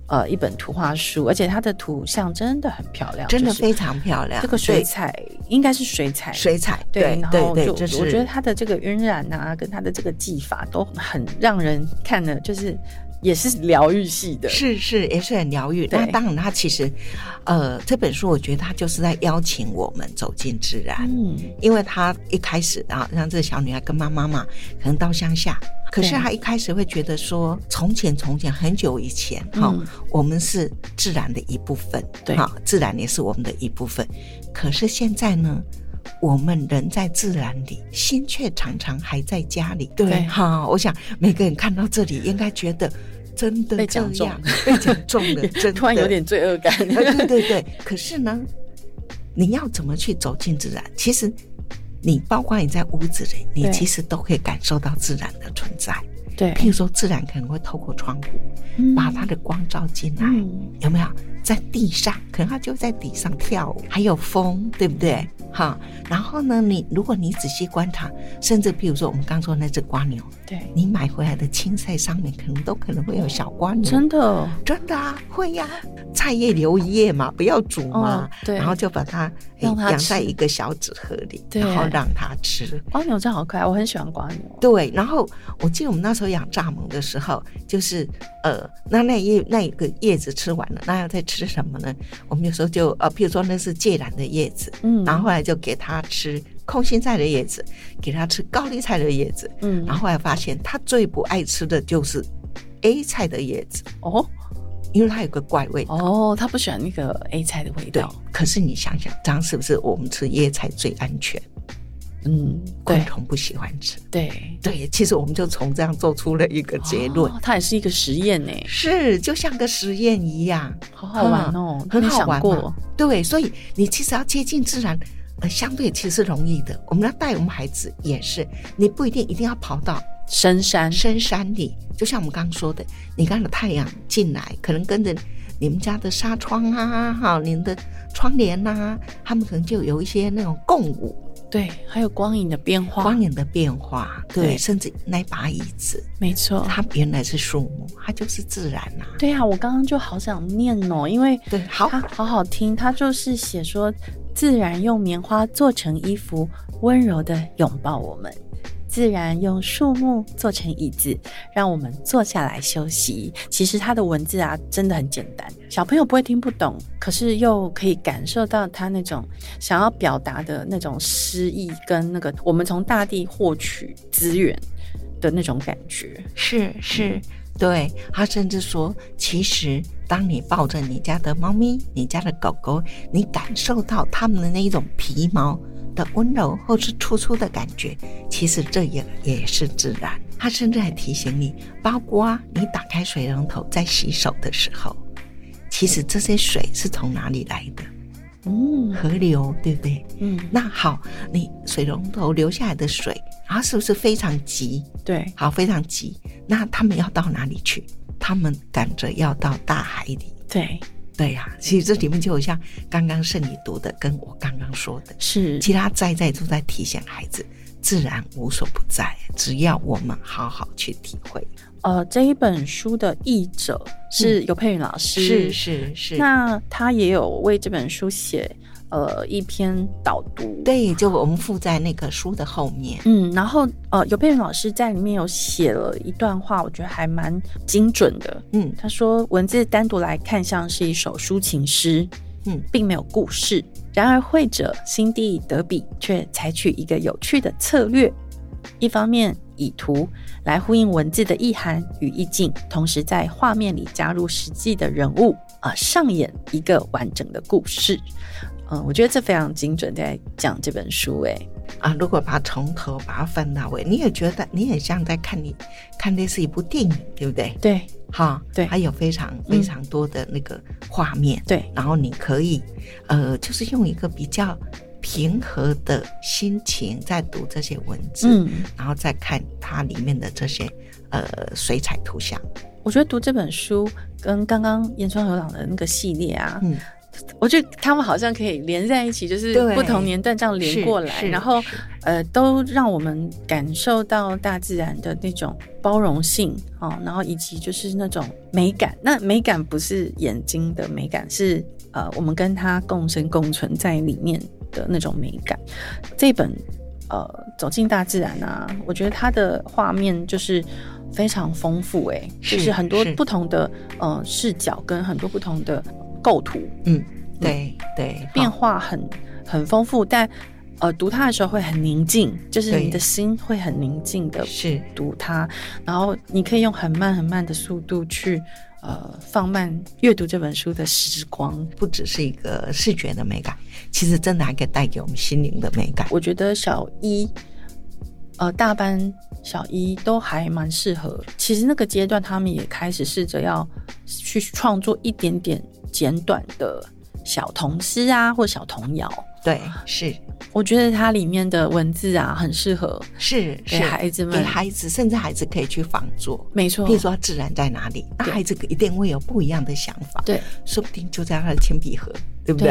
呃，一本图画书，而且它的图像真的很漂亮，
真的非常漂亮。
这个水彩应该是水彩，
水彩，
对，然后就
对对，
我觉得它的这个晕染啊，跟它的这个技法都很让人看了，就是也是疗愈系的，
是是也是很疗愈。那当然，它其实，呃，这本书我觉得它就是在邀请我们走进自然，
嗯，
因为他一开始啊，让这个小女孩跟妈妈嘛，可能到乡下，可是
对
她一开始会觉得说，从前从前很久以前，哈、
嗯
我们是自然的一部分，
对
哈，自然也是我们的一部分。可是现在呢？我们人在自然里，心却常常还在家里。
对
对，哈，我想每个人看到这里，应该觉得真的这
被讲中
样，被讲中了，<laughs> 真的
突然有点罪恶感，
呃对对对，可是呢，你要怎么去走进自然？其实你包括你在屋子里，你其实都可以感受到自然的存在。
对，
譬如说，自然可能会透过窗户
嗯
把它的光照进来，
嗯
有没有？在地上，可能它就在地上跳舞，还有风，对不对？哈，然后呢，你如果你仔细观察，甚至比如说我们刚说那只瓜牛，
对，
你买回来的青菜上面可能都可能会有小瓜牛，
真的，
真的啊，会呀、菜叶留一叶嘛，不要煮嘛，
哦对。
然后就把它哎
让它
养在一个小纸盒里，
对。
然后让它吃。
瓜牛真的好可爱，我很喜欢瓜牛，
对，然后我记得我们那时候养蚱蜢的时候，就是呃，那那叶那一个叶子吃完了，那要再吃什么呢？我们有时候就呃，譬如说那是芥蓝的叶子，
嗯。
然后后来就给它吃空心菜的叶子，给他吃高丽菜的叶子，
嗯。
然后后来发现他最不爱吃的就是 A 菜的叶子，
哦。
因为它有个怪味。
哦，他不喜欢那个 A 菜的味
对
道，，
可是你想想，这样是不是我们吃叶菜最安全？
嗯，
共同不喜欢吃。
对，
对，其实我们就从这样做出了一个结论，
哦它也是一个实验呢，
是就像个实验一样，
好好玩哦，
嗯很好玩
想过。
对，所以你其实要接近自然，呃，相对其实容易的。我们要带我们孩子也是，你不一定一定要跑到
深山，
深山里，就像我们刚刚说的，你看着太阳进来，可能跟着你们家的纱窗啊，哈，你们的窗帘呐、他们可能就有一些那种共舞。
对，还有光影的变化，
光影的变化，对，
对
甚至那把椅子，
没错，
它原来是树木，它就是自然呐、
对啊，我刚刚就好想念哦，因为
对好
好好听，它就是写说自然用棉花做成衣服，温柔的拥抱我们。自然用树木做成椅子，让我们坐下来休息。其实它的文字啊，真的很简单，小朋友不会听不懂，可是又可以感受到他那种想要表达的那种诗意，跟那个我们从大地获取资源的那种感觉。
是是，对他甚至说，其实当你抱着你家的猫咪、你家的狗狗，你感受到它们的那一种皮毛的温柔或是粗粗的感觉，其实这也也是自然。它甚至还提醒你，包括你打开水龙头在洗手的时候，其实这些水是从哪里来的？
嗯
河流，对不对？
嗯，
那好，你水龙头流下来的水，它是不是非常急？
对，
好，非常急。那他们要到哪里去？他们赶着要到大海里。
对，
对呀、其实这里面就有像刚刚圣你读的，跟我刚刚说的，
是。
其他在在都在提醒孩子，自然无所不在，只要我们好好去体会。
呃，这一本书的译者是尤佩云老师，
是是是，
那他也有为这本书写呃一篇导读，，
对，就我们附在那个书的后面。
嗯，然后呃尤佩云老师在里面有写了一段话，我觉得还蛮精准的。
嗯
他说，文字单独来看像是一首抒情诗，
嗯，
并没有故事。然而，会者心地得笔，却采取一个有趣的策略，一方面以图来呼应文字的意涵与意境，同时在画面里加入实际的人物，啊、上演一个完整的故事。嗯，我觉得这非常精准，在讲这本书。哎，
啊，如果把它从头把它翻到尾，你也觉得你也像在看你看类似一部电影，对不对？
对
哈，
对。
还有非常非常多的那个画面，
对，
然后你可以，呃，就是用一个比较平和的心情在读这些文字，
嗯，
然后再看它里面的这些呃水彩图像，
我觉得读这本书跟刚刚岩川和朗的那个系列啊，
嗯，
我觉得他们好像可以连在一起，就是不同年段这样连过来，然后呃，都让我们感受到大自然的那种包容性哦，然后以及就是那种美感。那美感不是眼睛的美感，是呃，我们跟它共生共存在里面的那种美感。这本呃走进大自然啊，我觉得它的画面就是非常丰富、欸，就是很多不同的呃视角跟很多不同的构图，
嗯，对对，
变化很很丰富，但呃读它的时候会很宁静，就是你的心会很宁静的
是
读它，然后你可以用很慢很慢的速度去呃放慢阅读这本书的时光。
不只是一个视觉的美感，其实真的还可以带给我们心灵的美感。
我觉得小一。呃，大班、小一都还蛮适合。其实那个阶段，他们也开始试着要去创作一点点简短的小童诗啊，或小童谣。
对，是
我觉得它里面的文字啊，很适合
是
给
是，
孩子们
给孩子，甚至孩子可以去仿作。
没错
譬如说自然在哪里，那孩子一定会有不一样的想法。
对，
说不定就在他的铅笔盒，对不对？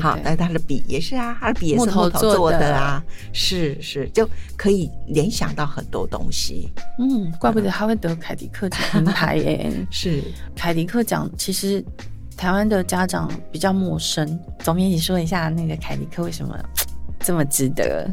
好，
对对对
那他的笔也是啊，他的笔也是
木头
做
做的
的啊，是是，就可以联想到很多东西。
嗯，怪不得他会得凯迪克奖金牌耶。<laughs>
是
凯迪克奖其实台湾的家长比较陌生，总编辑说一下那个凯迪克为什么这么值得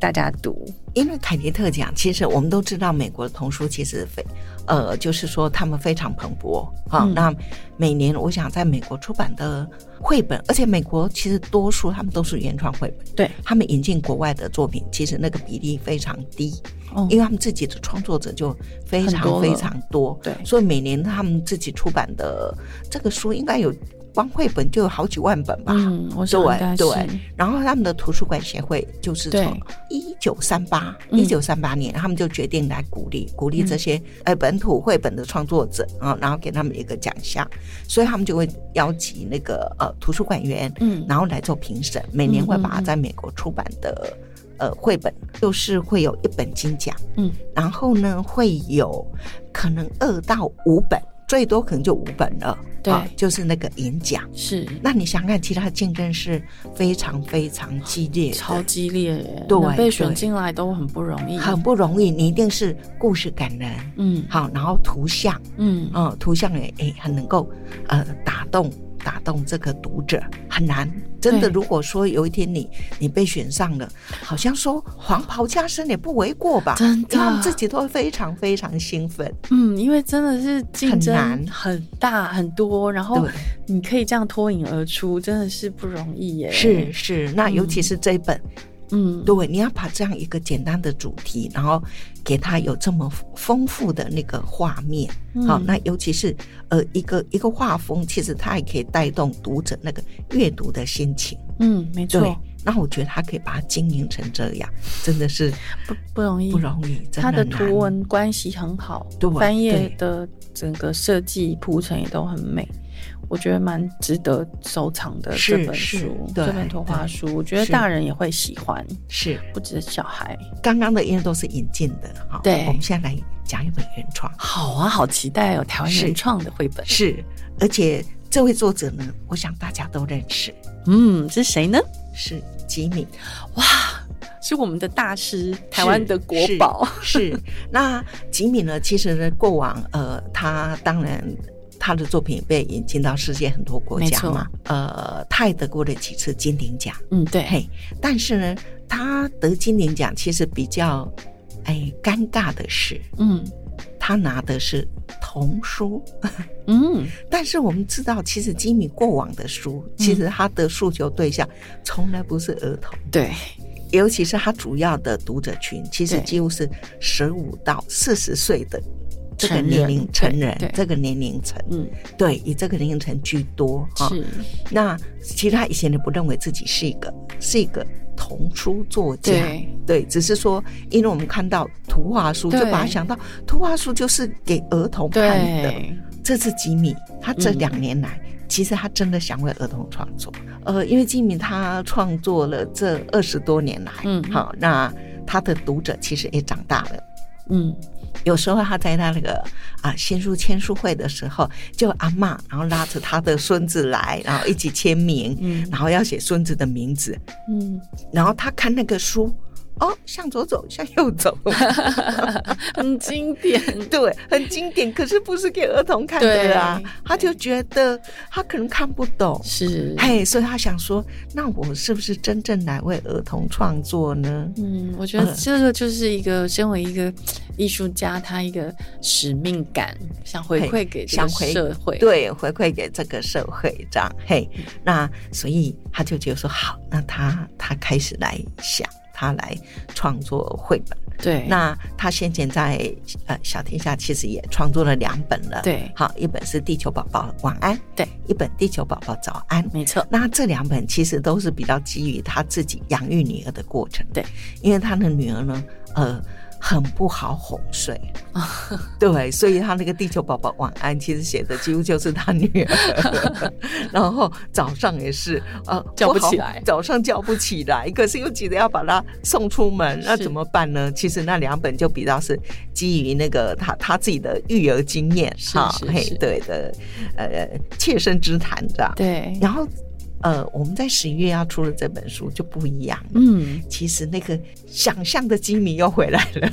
大家读？
因为凯迪特奖，其实我们都知道，美国的童书其实非，呃，就是说他们非常蓬勃啊。
嗯
那每年，我想在美国出版的绘本，而且美国其实多数他们都是原创绘本，
对，
他们引进国外的作品，其实那个比例非常低，
哦
因为他们自己的创作者就非常非常多，
对。
所以每年他们自己出版的这个书应该有光绘本就有好几万本吧。
嗯，我
对对，然后他们的图书馆协会就是从
对。
一九三八
嗯。
一九三八年，他们就决定来鼓励鼓励这些、呃本土绘本的创作者啊，然后给他们一个奖项，所以他们就会邀请那个呃图书馆员，
嗯。
然后来做评审，每年会把它在美国出版的。呃，绘本就是会有一本金奖，
嗯，
然后呢会有可能二到五本，最多可能就五本了，
对。
啊就是那个银奖。
是。
那你想想看，其他竞争是非常非常激烈的，
超激烈耶，
对
被选进来都很不容易，
很不容易。你一定是故事感人，
嗯。
好，然后图像，
嗯。
嗯，图像也诶很能够呃打动打动这个读者，很难。真的，如果说有一天你你被选上了，好像说黄袍加身也不为过吧？
真的
他们自己都会非常非常兴奋。
嗯，因为真的是竞争
很难
很大很多，然后你可以这样脱颖而出，真的是不容易耶。
是，是，那尤其是这一本，
嗯，
对，你要把这样一个简单的主题，然后给他有这么丰富的那个画面，
嗯。
好，那尤其是呃一个一个画风，其实它也可以带动读者那个阅读的心情。
嗯，没错，，
那我觉得他可以把它经营成这样，真的是
不不容易，
不容易。真
它的图文关系很好，
对
翻页的整个设计铺陈也都很美，我觉得蛮值得收藏的
是
这本
是
书，这本图画
对
书，我觉得大人也会喜欢，
是
不只是小孩。
刚刚的因为都是引进的哈。
对
我们现在来讲一本原创，
好啊，好期待哦，台湾原创的绘本。
是，而且这位作者呢，我想大家都认识，
嗯，是谁呢？
是吉米。
哇，是我们的大师，台湾的国
是
宝。
是是那吉米呢？其实呢，过往呃，他当然他的作品被引进到世界很多国家嘛，呃，他也得过了几次金鼎奖。
嗯，对，
嘿，但是呢，他得金鼎奖其实比较哎尴尬的是，
嗯
他拿的是童书。
嗯，<laughs>
但是我们知道，其实吉米过往的书，其实他的诉求对象从来不是儿童。
对，
尤其是他主要的读者群，其实几乎是十五到四十岁的这个
成
年龄成人，这个年龄层，
嗯，
对，以这个年龄层居多哈。
是，
那其实他以前也不认为自己是一个是一个童书作家，
对
对，只是说，因为我们看到图画书，就把它想到图画书就是给儿童看的。这次吉米，他这
嗯
两年来，其实他真的想为儿童创作。呃，因为吉米他创作了这二十多年来，
嗯
好，那他的读者其实也长大了。
嗯，
有时候他在他那个啊新书签书会的时候，就阿嬷然后拉着他的孙子来，然后一起签名，
嗯。
然后要写孙子的名字，
嗯，
然后他看那个书，哦，向左走，向右走，<laughs>
很经典。<laughs>
对，很经典，可是不是给儿童看的啊，他就觉得他可能看不懂。
是，
嘿，所以他想说，那我是不是真正来为儿童创作呢？
嗯，我觉得
嗯
这个就是一个身为一个艺术家，他一个使命感，想回馈给这个
想回
社会。，
对，回馈给这个社会，这样嘿，那所以他就觉得说好，那他他开始来想，他来创作绘本。
对，
那他先前在呃小天下其实也创作了两本了，
对。
好，一本是《地球宝宝晚安》，
对，
一本《地球宝宝早安》。
没错，
那这两本其实都是比较基于他自己养育女儿的过程，
对，
因为他的女儿呢，呃，很不好哄睡，对，所以他那个地球宝宝晚安其实写的几乎就是他女儿，<laughs> 然后早上也是呃
叫不起来。
早上叫不起来，可是又急着要把他送出门，那怎么办呢？其实那两本就比较是基于那个他他自己的育儿经验
是
哈，嘿对的，呃，切身之谈这样。
对，
然后，呃，我们在十一月要出的这本书就不一样。
嗯，
其实那个想象的吉米又回来了，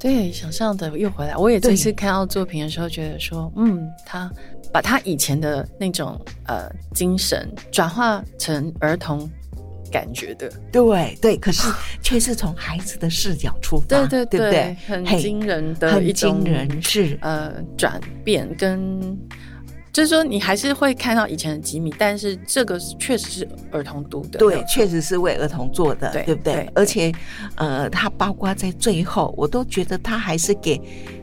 对，想象的又回来。我也这
对
次看到作品的时候，觉得说，嗯，他把他以前的那种呃精神转化成儿童感觉的，
对对，可是却是从孩子的视角出发，
对对
对不对？
很
嘿
惊人的一
很
种
惊人，是
呃转变跟。就是说，你还是会看到以前的吉米，但是这个确实是儿童读的，没
对确实是为儿童做的，
对
对不对？
对
而且，呃，他包括在最后，我都觉得他还是给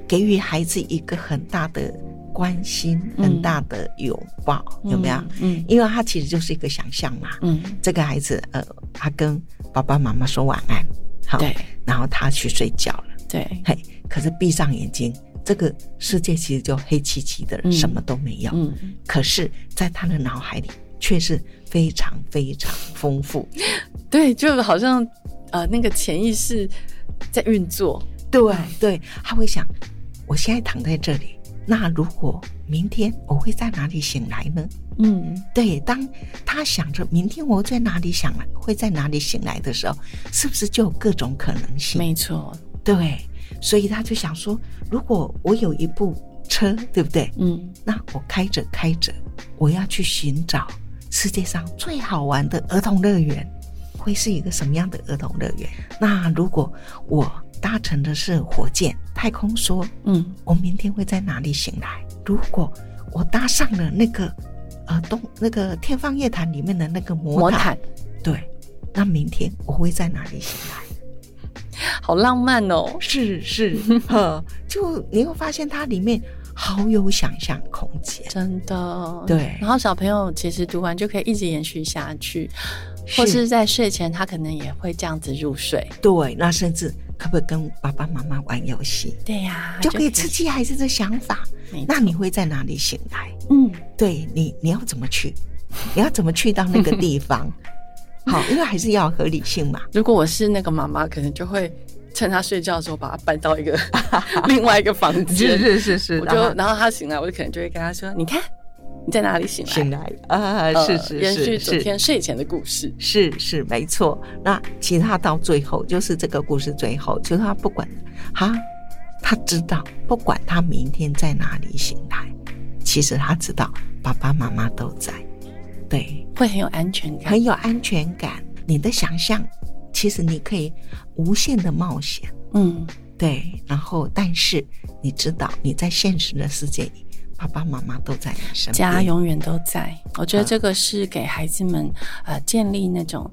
给予孩子一个很大的关心，
嗯
很大的拥抱，有没有？
嗯
因为他其实就是一个想象嘛。
嗯，
这个孩子，呃，他跟爸爸妈妈说晚安，好，
对
然后他去睡觉了，
对，
嘿，可是闭上眼睛，这个世界其实就黑漆漆的，
嗯
什么都没有。
嗯，
可是，在他的脑海里却是非常非常丰富。<laughs>
对，就好像呃那个潜意识在运作，
对对，他会想，我现在躺在这里，那如果明天我会在哪里醒来呢？
嗯，
对，当他想着明天我在哪里想来，会在哪里醒来的时候，是不是就有各种可能性？
没错，
对，所以他就想说，如果我有一部车，对不对？
嗯
那我开着开着，我要去寻找世界上最好玩的儿童乐园，会是一个什么样的儿童乐园？那如果我搭乘的是火箭太空梭，
嗯
我明天会在哪里醒来？如果我搭上了那个呃东那个天方夜谭里面的那个魔
魔
毯，
毯，
对，那明天我会在哪里醒来？
好浪漫哦，<laughs>
是是，呵，就你会发现它里面好有想象空间。
真的，
对
然后小朋友其实读完就可以一直延续下去，或
是
是在睡前他可能也会这样子入睡。
对，那甚至可不可以跟爸爸妈妈玩游戏，
对呀、
就可以刺激孩子的想法？那你会在哪里醒来？
嗯，
对你，你要怎么去？你要怎么去到那个地方？<laughs> 好，因为还是要合理性嘛。<laughs>
如果我是那个妈妈，可能就会趁他睡觉的时候把他搬到一个 <laughs> 另外一个房间，
是是是
我就然后他醒来，我就可能就会跟他说：“你看你在哪里醒来？”
醒来啊，
是
是是
延续昨
是是
天睡前的故事。
是是没错。那其他到最后就是这个故事最后，就是他不管他他知道，不管他明天在哪里醒来，其实他知道爸爸妈妈都在，对，
会很有安全感。
很有安全感。你的想象，其实你可以无限的冒险，
嗯，
对。然后，但是你知道你在现实的世界里，爸爸妈妈都在你身边。
家永远都在。我觉得
嗯
这个是给孩子们呃建立那种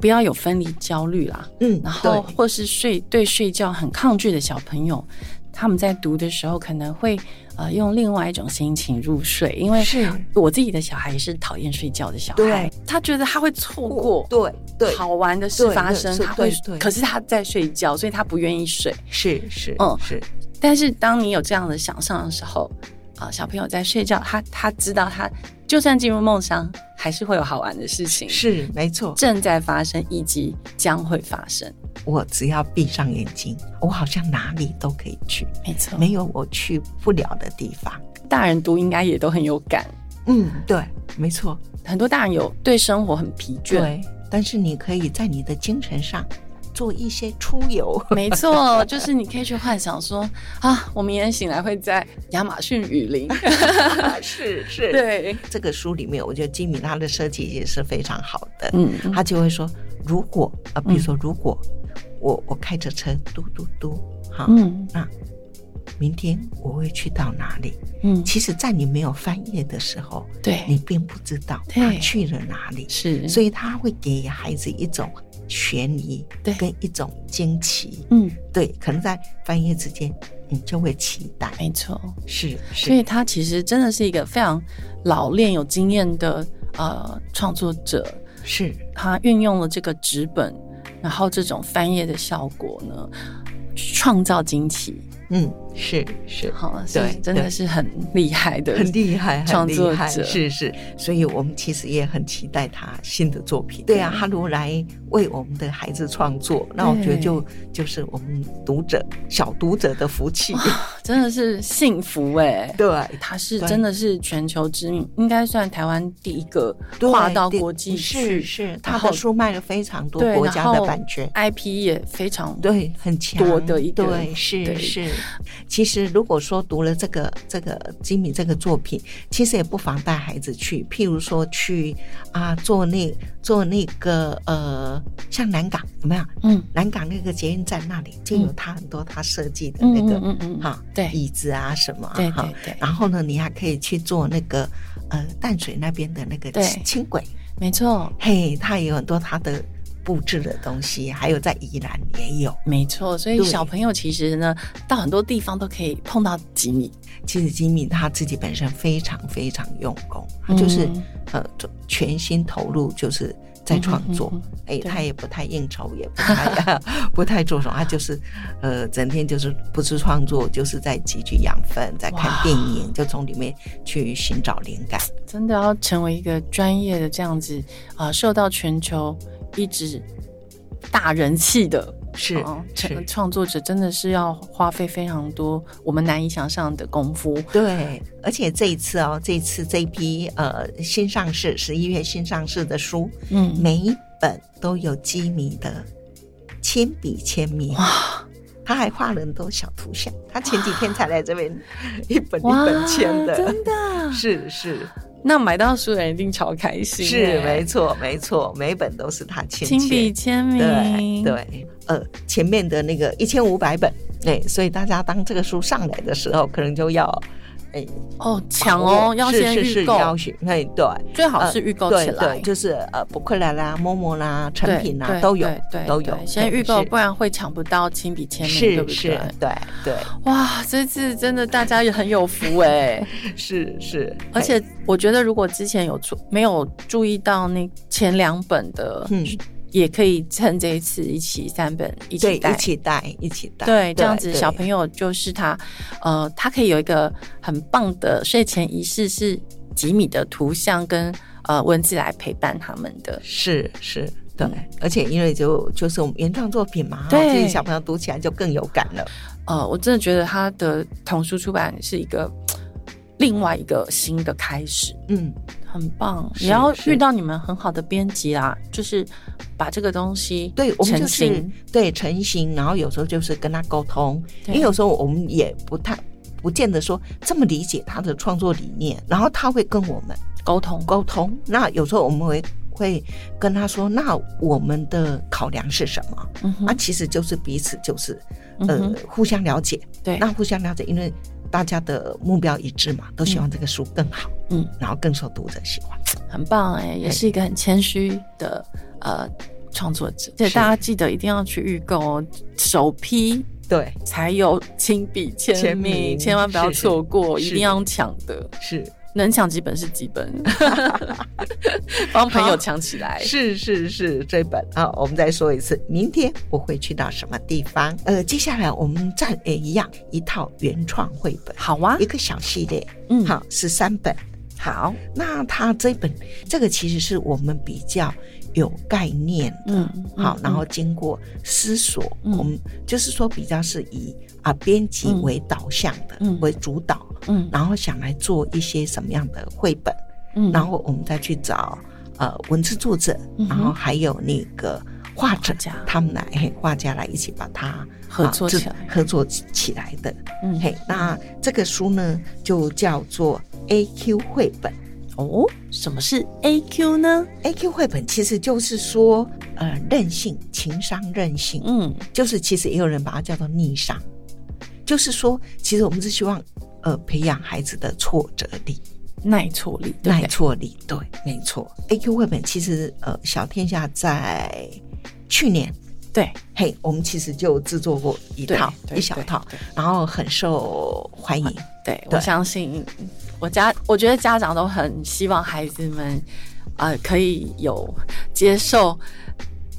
不要有分离焦虑啦，
嗯，
然后或是睡对睡觉很抗拒的小朋友，他们在读的时候可能会呃用另外一种心情入睡，因为
是
我自己的小孩也是讨厌睡觉的小孩
对，
他觉得他会错过
对对，
好玩的事发生，他会可是他在睡觉，所以他不愿意睡。
是是
嗯
是，
但是当你有这样的想象的时候，啊、小朋友在睡觉，他他知道他就算进入梦乡，还是会有好玩的事情
是没错。
正在发生，以及将会发生。
我只要闭上眼睛，我好像哪里都可以去，
没错，
没有我去不了的地方。
大人读应该也都很有感，
嗯，对，没错，
很多大人有对生活很疲倦，
对，但是你可以在你的精神上做一些出游。<laughs>
没错，就是你可以去幻想说啊，我明天醒来会在亚马逊雨林，<laughs>
是是，
对，
这个书里面，我觉得吉米他的设计也是非常好的。
嗯，
他就会说，如果啊，比如说，如果我我开着车嘟嘟嘟，好，
嗯。
那明天我会去到哪里？
嗯，
其实，在你没有翻页的时候，
对，
你并不知道他去了哪里，
是，
所以他会给孩子一种悬疑，
对。
跟一种惊奇。
嗯，
对，可能在翻页之间，你就会期待。
没错，
是是，
所以他其实真的是一个非常老练、有经验的呃创作者，
是。
他运用了这个纸本，然后这种翻页的效果呢，创造惊奇。
嗯，是是，
好，
对
真的是很厉害的，
很厉害，很
创作
厉害
者
是是，所以我们其实也很期待他新的作品。对啊，他如果来为我们的孩子创作，那我觉得就就是我们读者小读者的福气。
真的是幸福哎、<laughs>
对，
他是真的是全球知名，应该算台湾第一个
对
跨到
对
国际去，
是是，他的书卖了非常多
对
国家的版权。
IP 也非常
对，很强。
多的一个
对，是是。其实如果说读了这个这个吉米这个作品，其实也不妨带孩子去，譬如说去啊做那做那个呃，像南港有没有？
嗯。
南港那个捷运站那里就有他很多他设计的
嗯
那个、
嗯嗯嗯，
哈
对。
椅子啊什么啊
对
哈。
对对。
然后呢，你还可以去做那个呃淡水那边的那个轻轻轨，
没错。
嘿，他也有很多他的布置的东西，还有在宜兰也有。
没错，所以小朋友其实呢，到很多地方都可以碰到吉米，
其实吉米他自己本身非常非常用功，他就是、
嗯
呃全心投入，就是在创作
嗯哼嗯。
哎、他也不太应酬，也不太 <laughs> 不太做什么，他就是呃整天就是不是创作，就是在汲取养分，在看
哇
电影，就从里面去寻找灵感。
真的要成为一个专业的这样子啊、呃受到全球一直大人气的
是
哦
是。
创创作者，真的是要花费非常多我们难以想象的功夫。
对，而且这一次哦，这一次这一批呃新上市十一月新上市的书，
嗯，
每一本都有机米的铅笔签名。
哇。
他还画了很多小图像，他前几天才来这边 <laughs> 一本一，本签的，
真的，
是是
那买到书的人一定超开心
是，
欸，
没错没错，每本都是他亲
亲笔
签，
名。
对，，对，呃，前面的那个一千五百本，对，所以大家当这个书上来的时候，可能就要哎
哦，抢哦，要
是是是
先预购，
要对。
最好是预购起来。
就是呃，博客来啦、陌陌啦、成品啦都有
对对，
都有，
先
对
预购，不然会抢不到亲笔签名，对不
是是
对？，
对对。
哇，这次真的大家也很有福哎、<laughs>
是是，
而且我觉得如果之前有注没有注意到那前两本的，
嗯
也可以趁这一次一起三本一起带
一。起带一起带，
对，这样子小朋友就是他，呃，他可以有一个很棒的睡前仪式，是吉米的图像跟呃文字来陪伴他们的。
是是，对，而且因为就就是我们原创作品嘛，
对
小朋友读起来就更有感了。
呃，我真的觉得他的童书出版是一个另外一个新的开始。
嗯，
很棒，
是
也要遇到你们很好的编辑啊，就是把这个东西
对，我们
成
就是
型，
对成型，然后有时候就是跟他沟通，因
对
为有时候我们也不太。不见得说这么理解他的创作理念，然后他会跟我们
沟通，
沟通。那有时候我们会会跟他说，那我们的考量是什么？
嗯哼
那其实就是彼此就是呃
嗯
互相了解。
对，
那互相了解，因为大家的目标一致嘛，都希望这个书更好，
嗯，
然后更受读者喜欢。
很棒哎，也是一个很谦虚的呃创作者，而且大家记得一定要去预购哦，首批
对，
才有亲笔签
签
名，千万不要错过，一
是
定要抢的，
是
能抢几本是几本，<laughs> 帮朋友抢起来。
是是是，这本。啊，我们再说一次，明天我会去到什么地方？呃，接下来我们再也一样一套原创绘本，
好啊。
一，个小系列，
嗯，
好十三本。
好，
那他这本这个其实是我们比较有概念的，
嗯
好，
嗯。
然后经过思索，
嗯。
我们就是说比较是以啊编辑
嗯
为导向的，
嗯。
为主导，
嗯。
然后想来做一些什么样的绘本，
嗯。
然后我们再去找呃文字作者，
嗯
然后还有那个画者
家。
他们来嘿画家来一起把它
合作起来。
合作起来的。
嗯。
嘿，那这个书呢就叫做 A Q 绘本。
哦，什么是 A Q 呢
？A Q 绘本其实就是说，呃，韧性、情商韧性，
嗯
就是其实也有人把它叫做逆商，就是说，其实我们是希望，呃，培养孩子的挫折力、
耐挫力，
耐？挫力。对，没错。A Q 绘本其实，呃，小天下在去年，
对
嘿，我们其实就制作过一套一小套，然后很受欢迎。
对，
对
我相信我家，我觉得家长都很希望孩子们，呃，可以有接受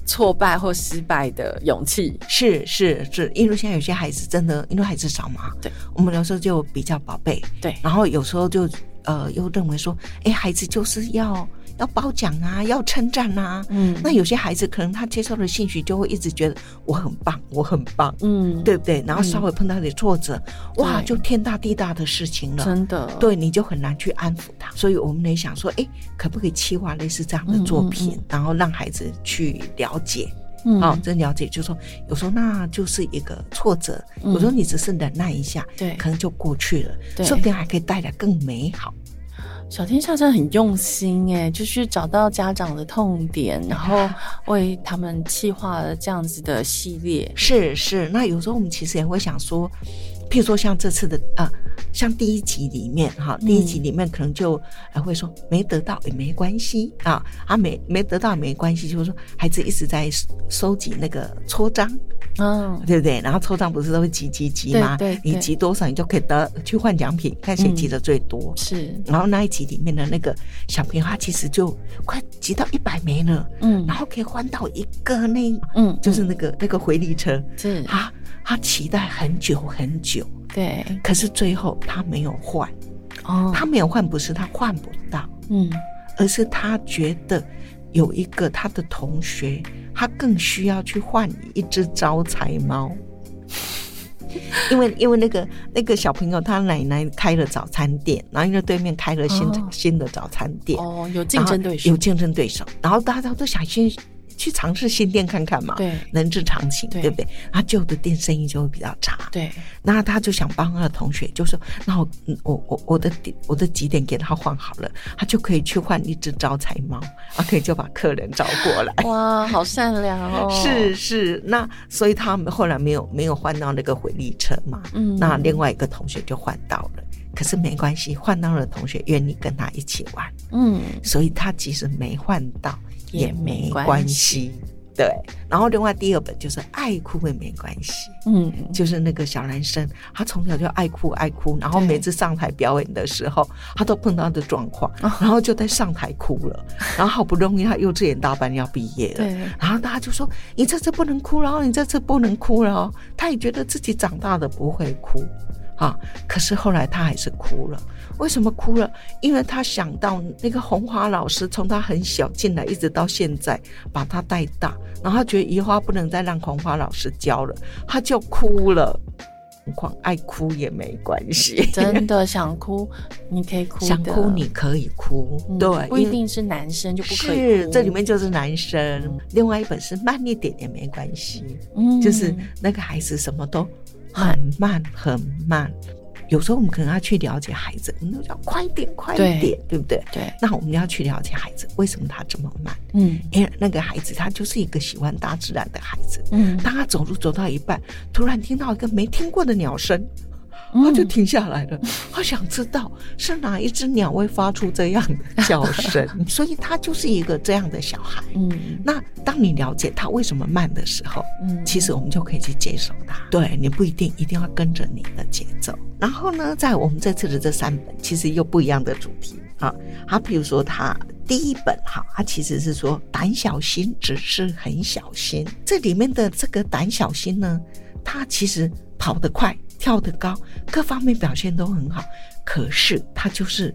挫败或失败的勇气。
是是是，因为现在有些孩子真的，因为孩子少嘛，
对，
我们有时候就比较宝贝，
对，
然后有时候就呃又认为说，哎，孩子就是要要褒奖啊，要称赞啊。
嗯。
那有些孩子可能他接受的兴趣，就会一直觉得我很棒，我很棒，
嗯，
对不对？然后稍微碰到点挫折，哇，就天大地大的事情了。
真的，
对，你就很难去安抚他，所以我们得想说，哎，可不可以企划类似这样的作品，
嗯嗯嗯。
然后让孩子去了解，
嗯，
哦，真了解，就是说有时候那就是一个挫折，
嗯
有时候你只是忍耐一下，
对。
可能就过去了，说不定还可以带来更美好。
小天下真的很用心哎，就是找到家长的痛点，然后 <laughs> 为他们企划了这样子的系列。
是是，那有时候我们其实也会想说，譬如说像这次的啊、像第一集里面哈，第一集里面可能就还会说没得到也没关系啊，啊没没得到也没关系，就是说孩子一直在收收集那个戳章，
嗯，
对不对？然后抽章不是都会集集集吗？
对对对。
你集多少你就可以得去换奖品，看谁集的最多。
是，
然后那一集里面的那个小朋友，他其实就快集到一百枚了，
嗯。
然后可以换到一个那，
嗯，
就是那个、那个回力车，
是，
他他期待很久很久，
对，
可是最后他没有换，
哦，
他没有换不是他换不到，
嗯。
而是他觉得有一个他的同学，他更需要去换一只招财猫。<laughs> 因为因为那个那个小朋友他奶奶开了早餐店，然后因为对面开了新、
哦。
新的早餐店，
哦，有竞争对手。
有，竞争对手，然后大家都想先去尝试新店看看嘛，
对。
人之常情，
对。
对不对？他旧的店生意就会比较差，
对，
那他就想帮他的同学，就说：“那我嗯我我我的点我的几点给他换好了，他就可以去换一只招财猫，啊，可以就把客人招过来。”
哇，好善良哦，<laughs>
是是，那所以他们后来没有没有换到那个回力车嘛，
嗯。
那另外一个同学就换到了，可是没关系，换到了同学愿意跟他一起玩，
嗯，
所以他即使没换到
也
也没
没关
关系。对，然后另外第二本就是爱哭也没关系，
嗯，
就是那个小男生，他从小就爱哭爱哭，然后每次上台表演的时候，他都碰到的状况，
哦
然后就在上台哭了，然后好不容易他幼稚园大班要毕业了，
对，
然后大家就说你这次不能哭然后，你这次不能哭了哦，他也觉得自己长大了不会哭。啊！可是后来他还是哭了。为什么哭了？因为他想到那个红花老师从他很小进来，一直到现在把他带大，然后他觉得移花不能再让红花老师教了，他就哭了。况爱哭也没关系，
真的想哭，你可以哭，
想哭你可以哭，
嗯
对，
不一定是男生就不可以哭，
是这里面就是男生。另外一本是慢一点也没关系，
嗯
就是那个孩子什么都很慢很慢。有时候我们可能要去了解孩子，我们都叫快一点，快一点，对不对？
对，
那我们要去了解孩子为什么他这么慢，
嗯
因为那个孩子他就是一个喜欢大自然的孩子。
嗯，
当他走路走到一半，突然听到一个没听过的鸟声，
嗯
他就停下来了。他想知道是哪一只鸟会发出这样的叫声，<laughs> 所以他就是一个这样的小孩。
嗯
那当你了解他为什么慢的时候，
嗯，
其实我们就可以去接受他。对你不一定一定要跟着你的节奏。然后呢，在我们这次的这三本，其实又不一样的主题啊。他，比如说他第一本哈，它其实是说胆小心只是很小心。这里面的这个胆小心呢，它其实跑得快、跳得高，各方面表现都很好，可是他就是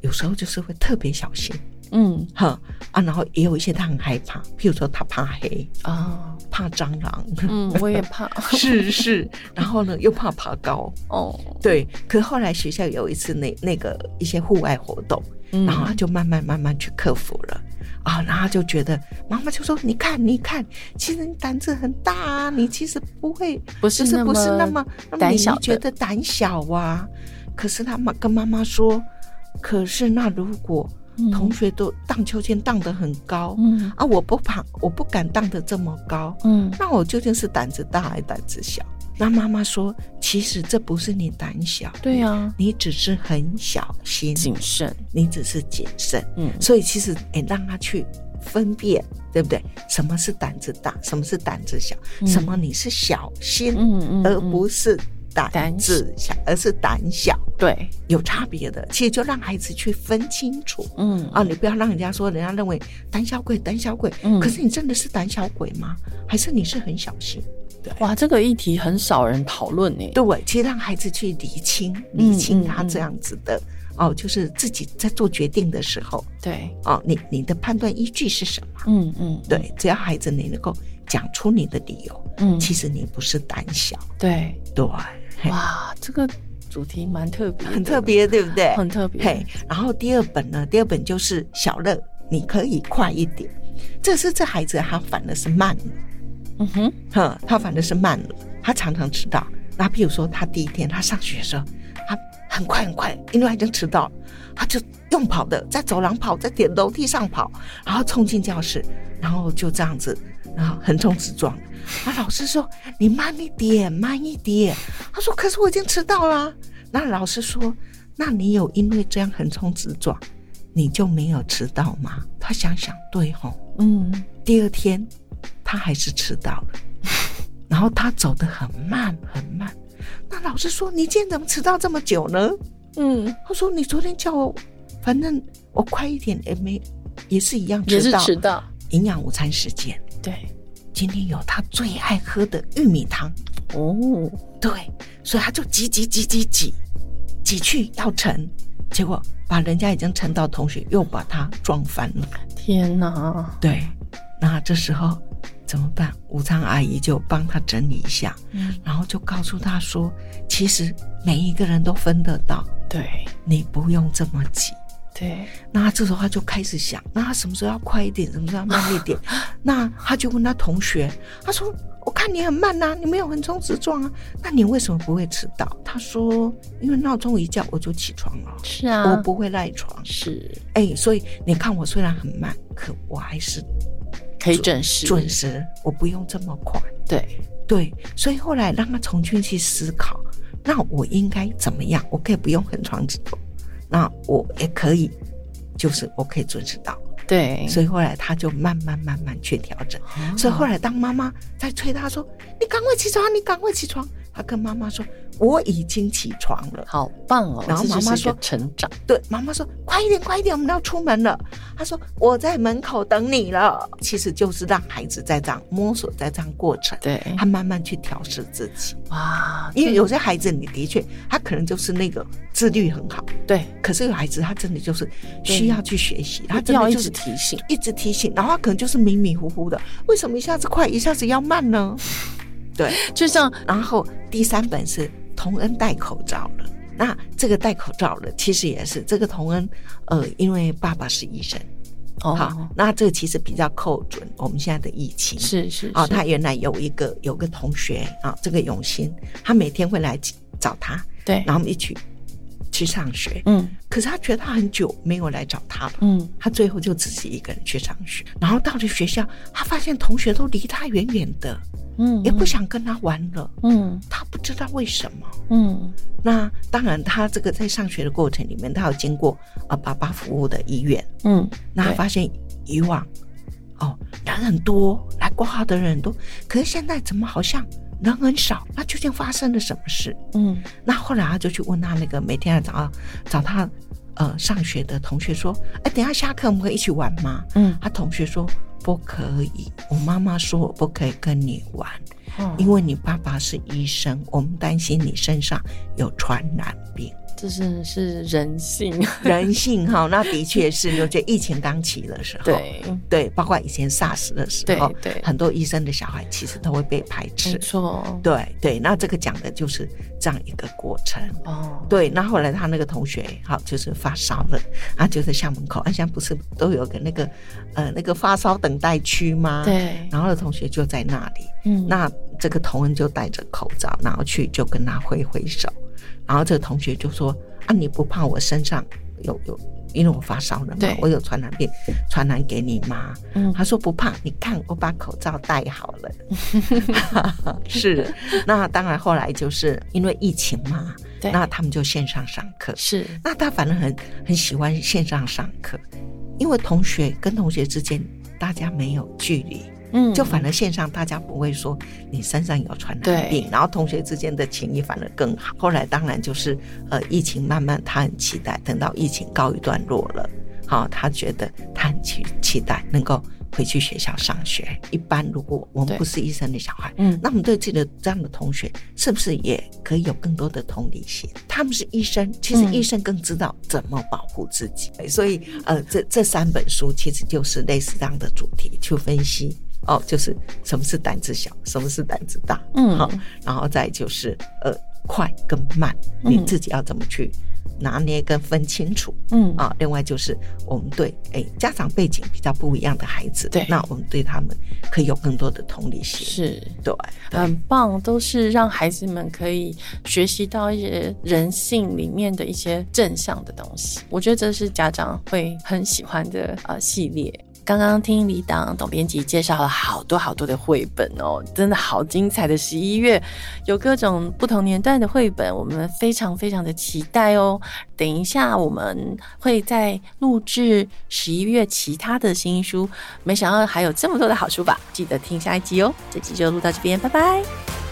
有时候就是会特别小心，
嗯。
哈啊，然后也有一些他很害怕，譬如说他怕黑，
啊，
怕蟑螂，
嗯，我也怕。<laughs>
是是，然后呢 <laughs> 又怕爬高，
哦，
对。可后来学校有一次那那个一些户外活动，
嗯。
然后他就慢慢慢慢去克服了。啊，然后就觉得妈妈就说：“你看，你看，其实你胆子很大啊，你其实不会，
不是
就是不是那
那
么
胆小
你觉得胆小啊。”可是他妈跟妈妈说：“可是那如果
嗯
同学都荡秋千荡得很高，
嗯
啊，我不怕，我不敢荡得这么高，
嗯
那我究竟是胆子大还是胆子小？”那妈妈说：“其实这不是你胆小，
对啊，
你只是很小心，
谨慎，
你只是谨慎。”
嗯
所以其实诶，让他去分辨，对不对？什么是胆子大，什么是胆子小，
嗯
什么你是小心，
嗯嗯，
而
嗯
不是
胆
胆子小，而是胆小，
对，
有差别的。其实就让孩子去分清楚。
嗯
啊，你不要让人家说，人家认为胆小鬼，胆小鬼。
嗯
可是你真的是胆小鬼吗？还是你是很小心？
哇，这个议题很少人讨论呢。
对，其实让孩子去理清，
嗯
理清他
嗯
这样子的、哦，就是自己在做决定的时候，
对，
哦，你你的判断依据是什么？
嗯嗯，
对，只要孩子你能够讲出你的理由，
嗯，
其实你不是胆小，
对，
对，
哇，这个主题蛮特别，
很特别，对不对？
很特别。
嘿，然后第二本呢，第二本就是小乐，你可以快一点。这是这孩子他反而是慢了，
嗯哼，
哼，他反正是慢了，他常常迟到。那比如说他第一天他上学的时候，他很快很快，因为他已经迟到了，他就用跑的，在走廊跑，在点楼梯上跑，然后冲进教室，然后就这样子，然后横冲直撞。那老师说：“你慢一点，慢一点。”他说：“可是我已经迟到了。”那老师说：“那你有因为这样横冲直撞，你就没有迟到吗？”他想想，对吼，
嗯
第二天他还是迟到了，<laughs> 然后他走得很慢很慢。那老师说：“你今天怎么迟到这么久呢
嗯，？”
他说：“你昨天叫我，反正我快一点也没，也是一样迟到。
迟到，
营养午餐时间，
对，
今天有他最爱喝的玉米汤，
哦，
对，所以他就挤挤挤挤挤挤去要盛，结果把人家已经盛到同学又把他撞翻了。
天哪，
对，那这时候怎么办？武昌阿姨就帮他整理一下，
嗯，
然后就告诉他说，其实每一个人都分得到，
对
你不用这么急。
对，
那他这时候他就开始想，那他什么时候要快一点，什么时候要慢一点？<laughs> 那他就问他同学，他说：“我看你很慢呐、你没有横冲直撞啊，那你为什么不会迟到？”他说：“因为闹钟一叫我就起床了，
是啊，
我不会赖床。
是
哎，所以你看我虽然很慢，可我还是
可以准时，
准时，我不用这么快。
对，
对，所以后来让他重新去思考，那我应该怎么样？我可以不用横床直头，那我也可以，就是我可以准时到。
对，
所以后来他就慢慢慢慢去调整。
啊
所以后来当妈妈在催他说：“你赶快起床，你赶快起床。”他跟妈妈说：“我已经起床了。
好棒哦，
然后妈妈说
成长，”
对，妈妈说：“快一点，快一点，我们要出门了。”他说：“我在门口等你了。”其实就是让孩子在这样摸索，在这样过程，
对，
他慢慢去调试自己。
哇，
因为有些孩子，你的确他可能就是那个自律很好，
对，
可是有孩子他真的就是需要去学习，他真的就是
直提醒，
一直提醒，然后他可能就是迷迷糊糊的，为什么一下子快，一下子要慢呢？对，
就像
然后第三本是童恩戴口罩了。那这个戴口罩了，其实也是这个童恩，呃，因为爸爸是医生，好
哦，，
那这个其实比较扣准我们现在的疫情。
是是
啊、
是。
他原来有一个有个同学啊，这个永新，他每天会来找他，
对，
然后我们一起去上学。
嗯。
可是他觉得他很久没有来找他了，
嗯，
他最后就自己一个人去上学，然后到了学校，他发现同学都离他远远的，
嗯，
也不想跟他玩了。
嗯
他不知道为什么。
嗯
那当然，他这个在上学的过程里面，他有经过啊爸爸服务的医院，
嗯，
那发现以往哦人很多，来挂号的人很多，可是现在怎么好像人很少？那究竟发生了什么事？
嗯
那后来他就去问他那个每天来找他找他呃上学的同学说：“哎，等一下下课我们可以一起玩吗？”
嗯，
他同学说：“不可以，我妈妈说我不可以跟你玩，
哦
因为你爸爸是医生，我们担心你身上有传染病。
这是是人性，
人性哈，那的确是，就觉得疫情刚起的时候，
对。
对，包括以前 SARS 的时候，
对，
很多医生的小孩其实都会被排斥，
没错，
对对，那这个讲的就是这样一个过程。哦。对，那后来他那个同学好就是发烧了，啊，就在校门口，啊，现在不是都有个那个呃那个发烧等待区吗？
对，
然后同学就在那里，嗯，那这个同仁就戴着口罩，然后去就跟他挥挥手。然后这个同学就说：“啊，你不怕我身上有有，因为我发烧了嘛，我有传染病，传染给你吗？”嗯，他说不怕，你看我把口罩戴好了。<laughs> 是，那当然后来就是因为疫情嘛，那他们就线上上课。
是，
那他反正很很喜欢线上上课，因为同学跟同学之间大家没有距离。嗯，就反而线上大家不会说你身上有传染病，然后同学之间的情谊反而更好。后来当然就是呃，疫情慢慢他很期待，等到疫情告一段落了，好，他觉得他很期期待能够回去学校上学。一般如果我们不是医生的小孩，嗯，那我们对自己的这样的同学是不是也可以有更多的同理心？他们是医生，其实医生更知道怎么保护自己。所以呃，这这三本书其实就是类似这样的主题去分析。哦，就是什么是胆子小，什么是胆子大，嗯，好，然后再就是呃快跟慢，你自己要怎么去拿捏跟分清楚，嗯。啊，另外就是我们对哎家长背景比较不一样的孩子，
对，
那我们对他们可以有更多的同理心，
是
对，
很棒，都是让孩子们可以学习到一些人性里面的一些正向的东西，我觉得这是家长会很喜欢的啊系列。刚刚听李党董编辑介绍了好多好多的绘本哦，真的好精彩的十一月，有各种不同年代的绘本，我们非常非常的期待哦。等一下我们会在录制十一月其他的新书，没想到还有这么多的好书吧？记得听下一集哦。这集就录到这边，拜拜。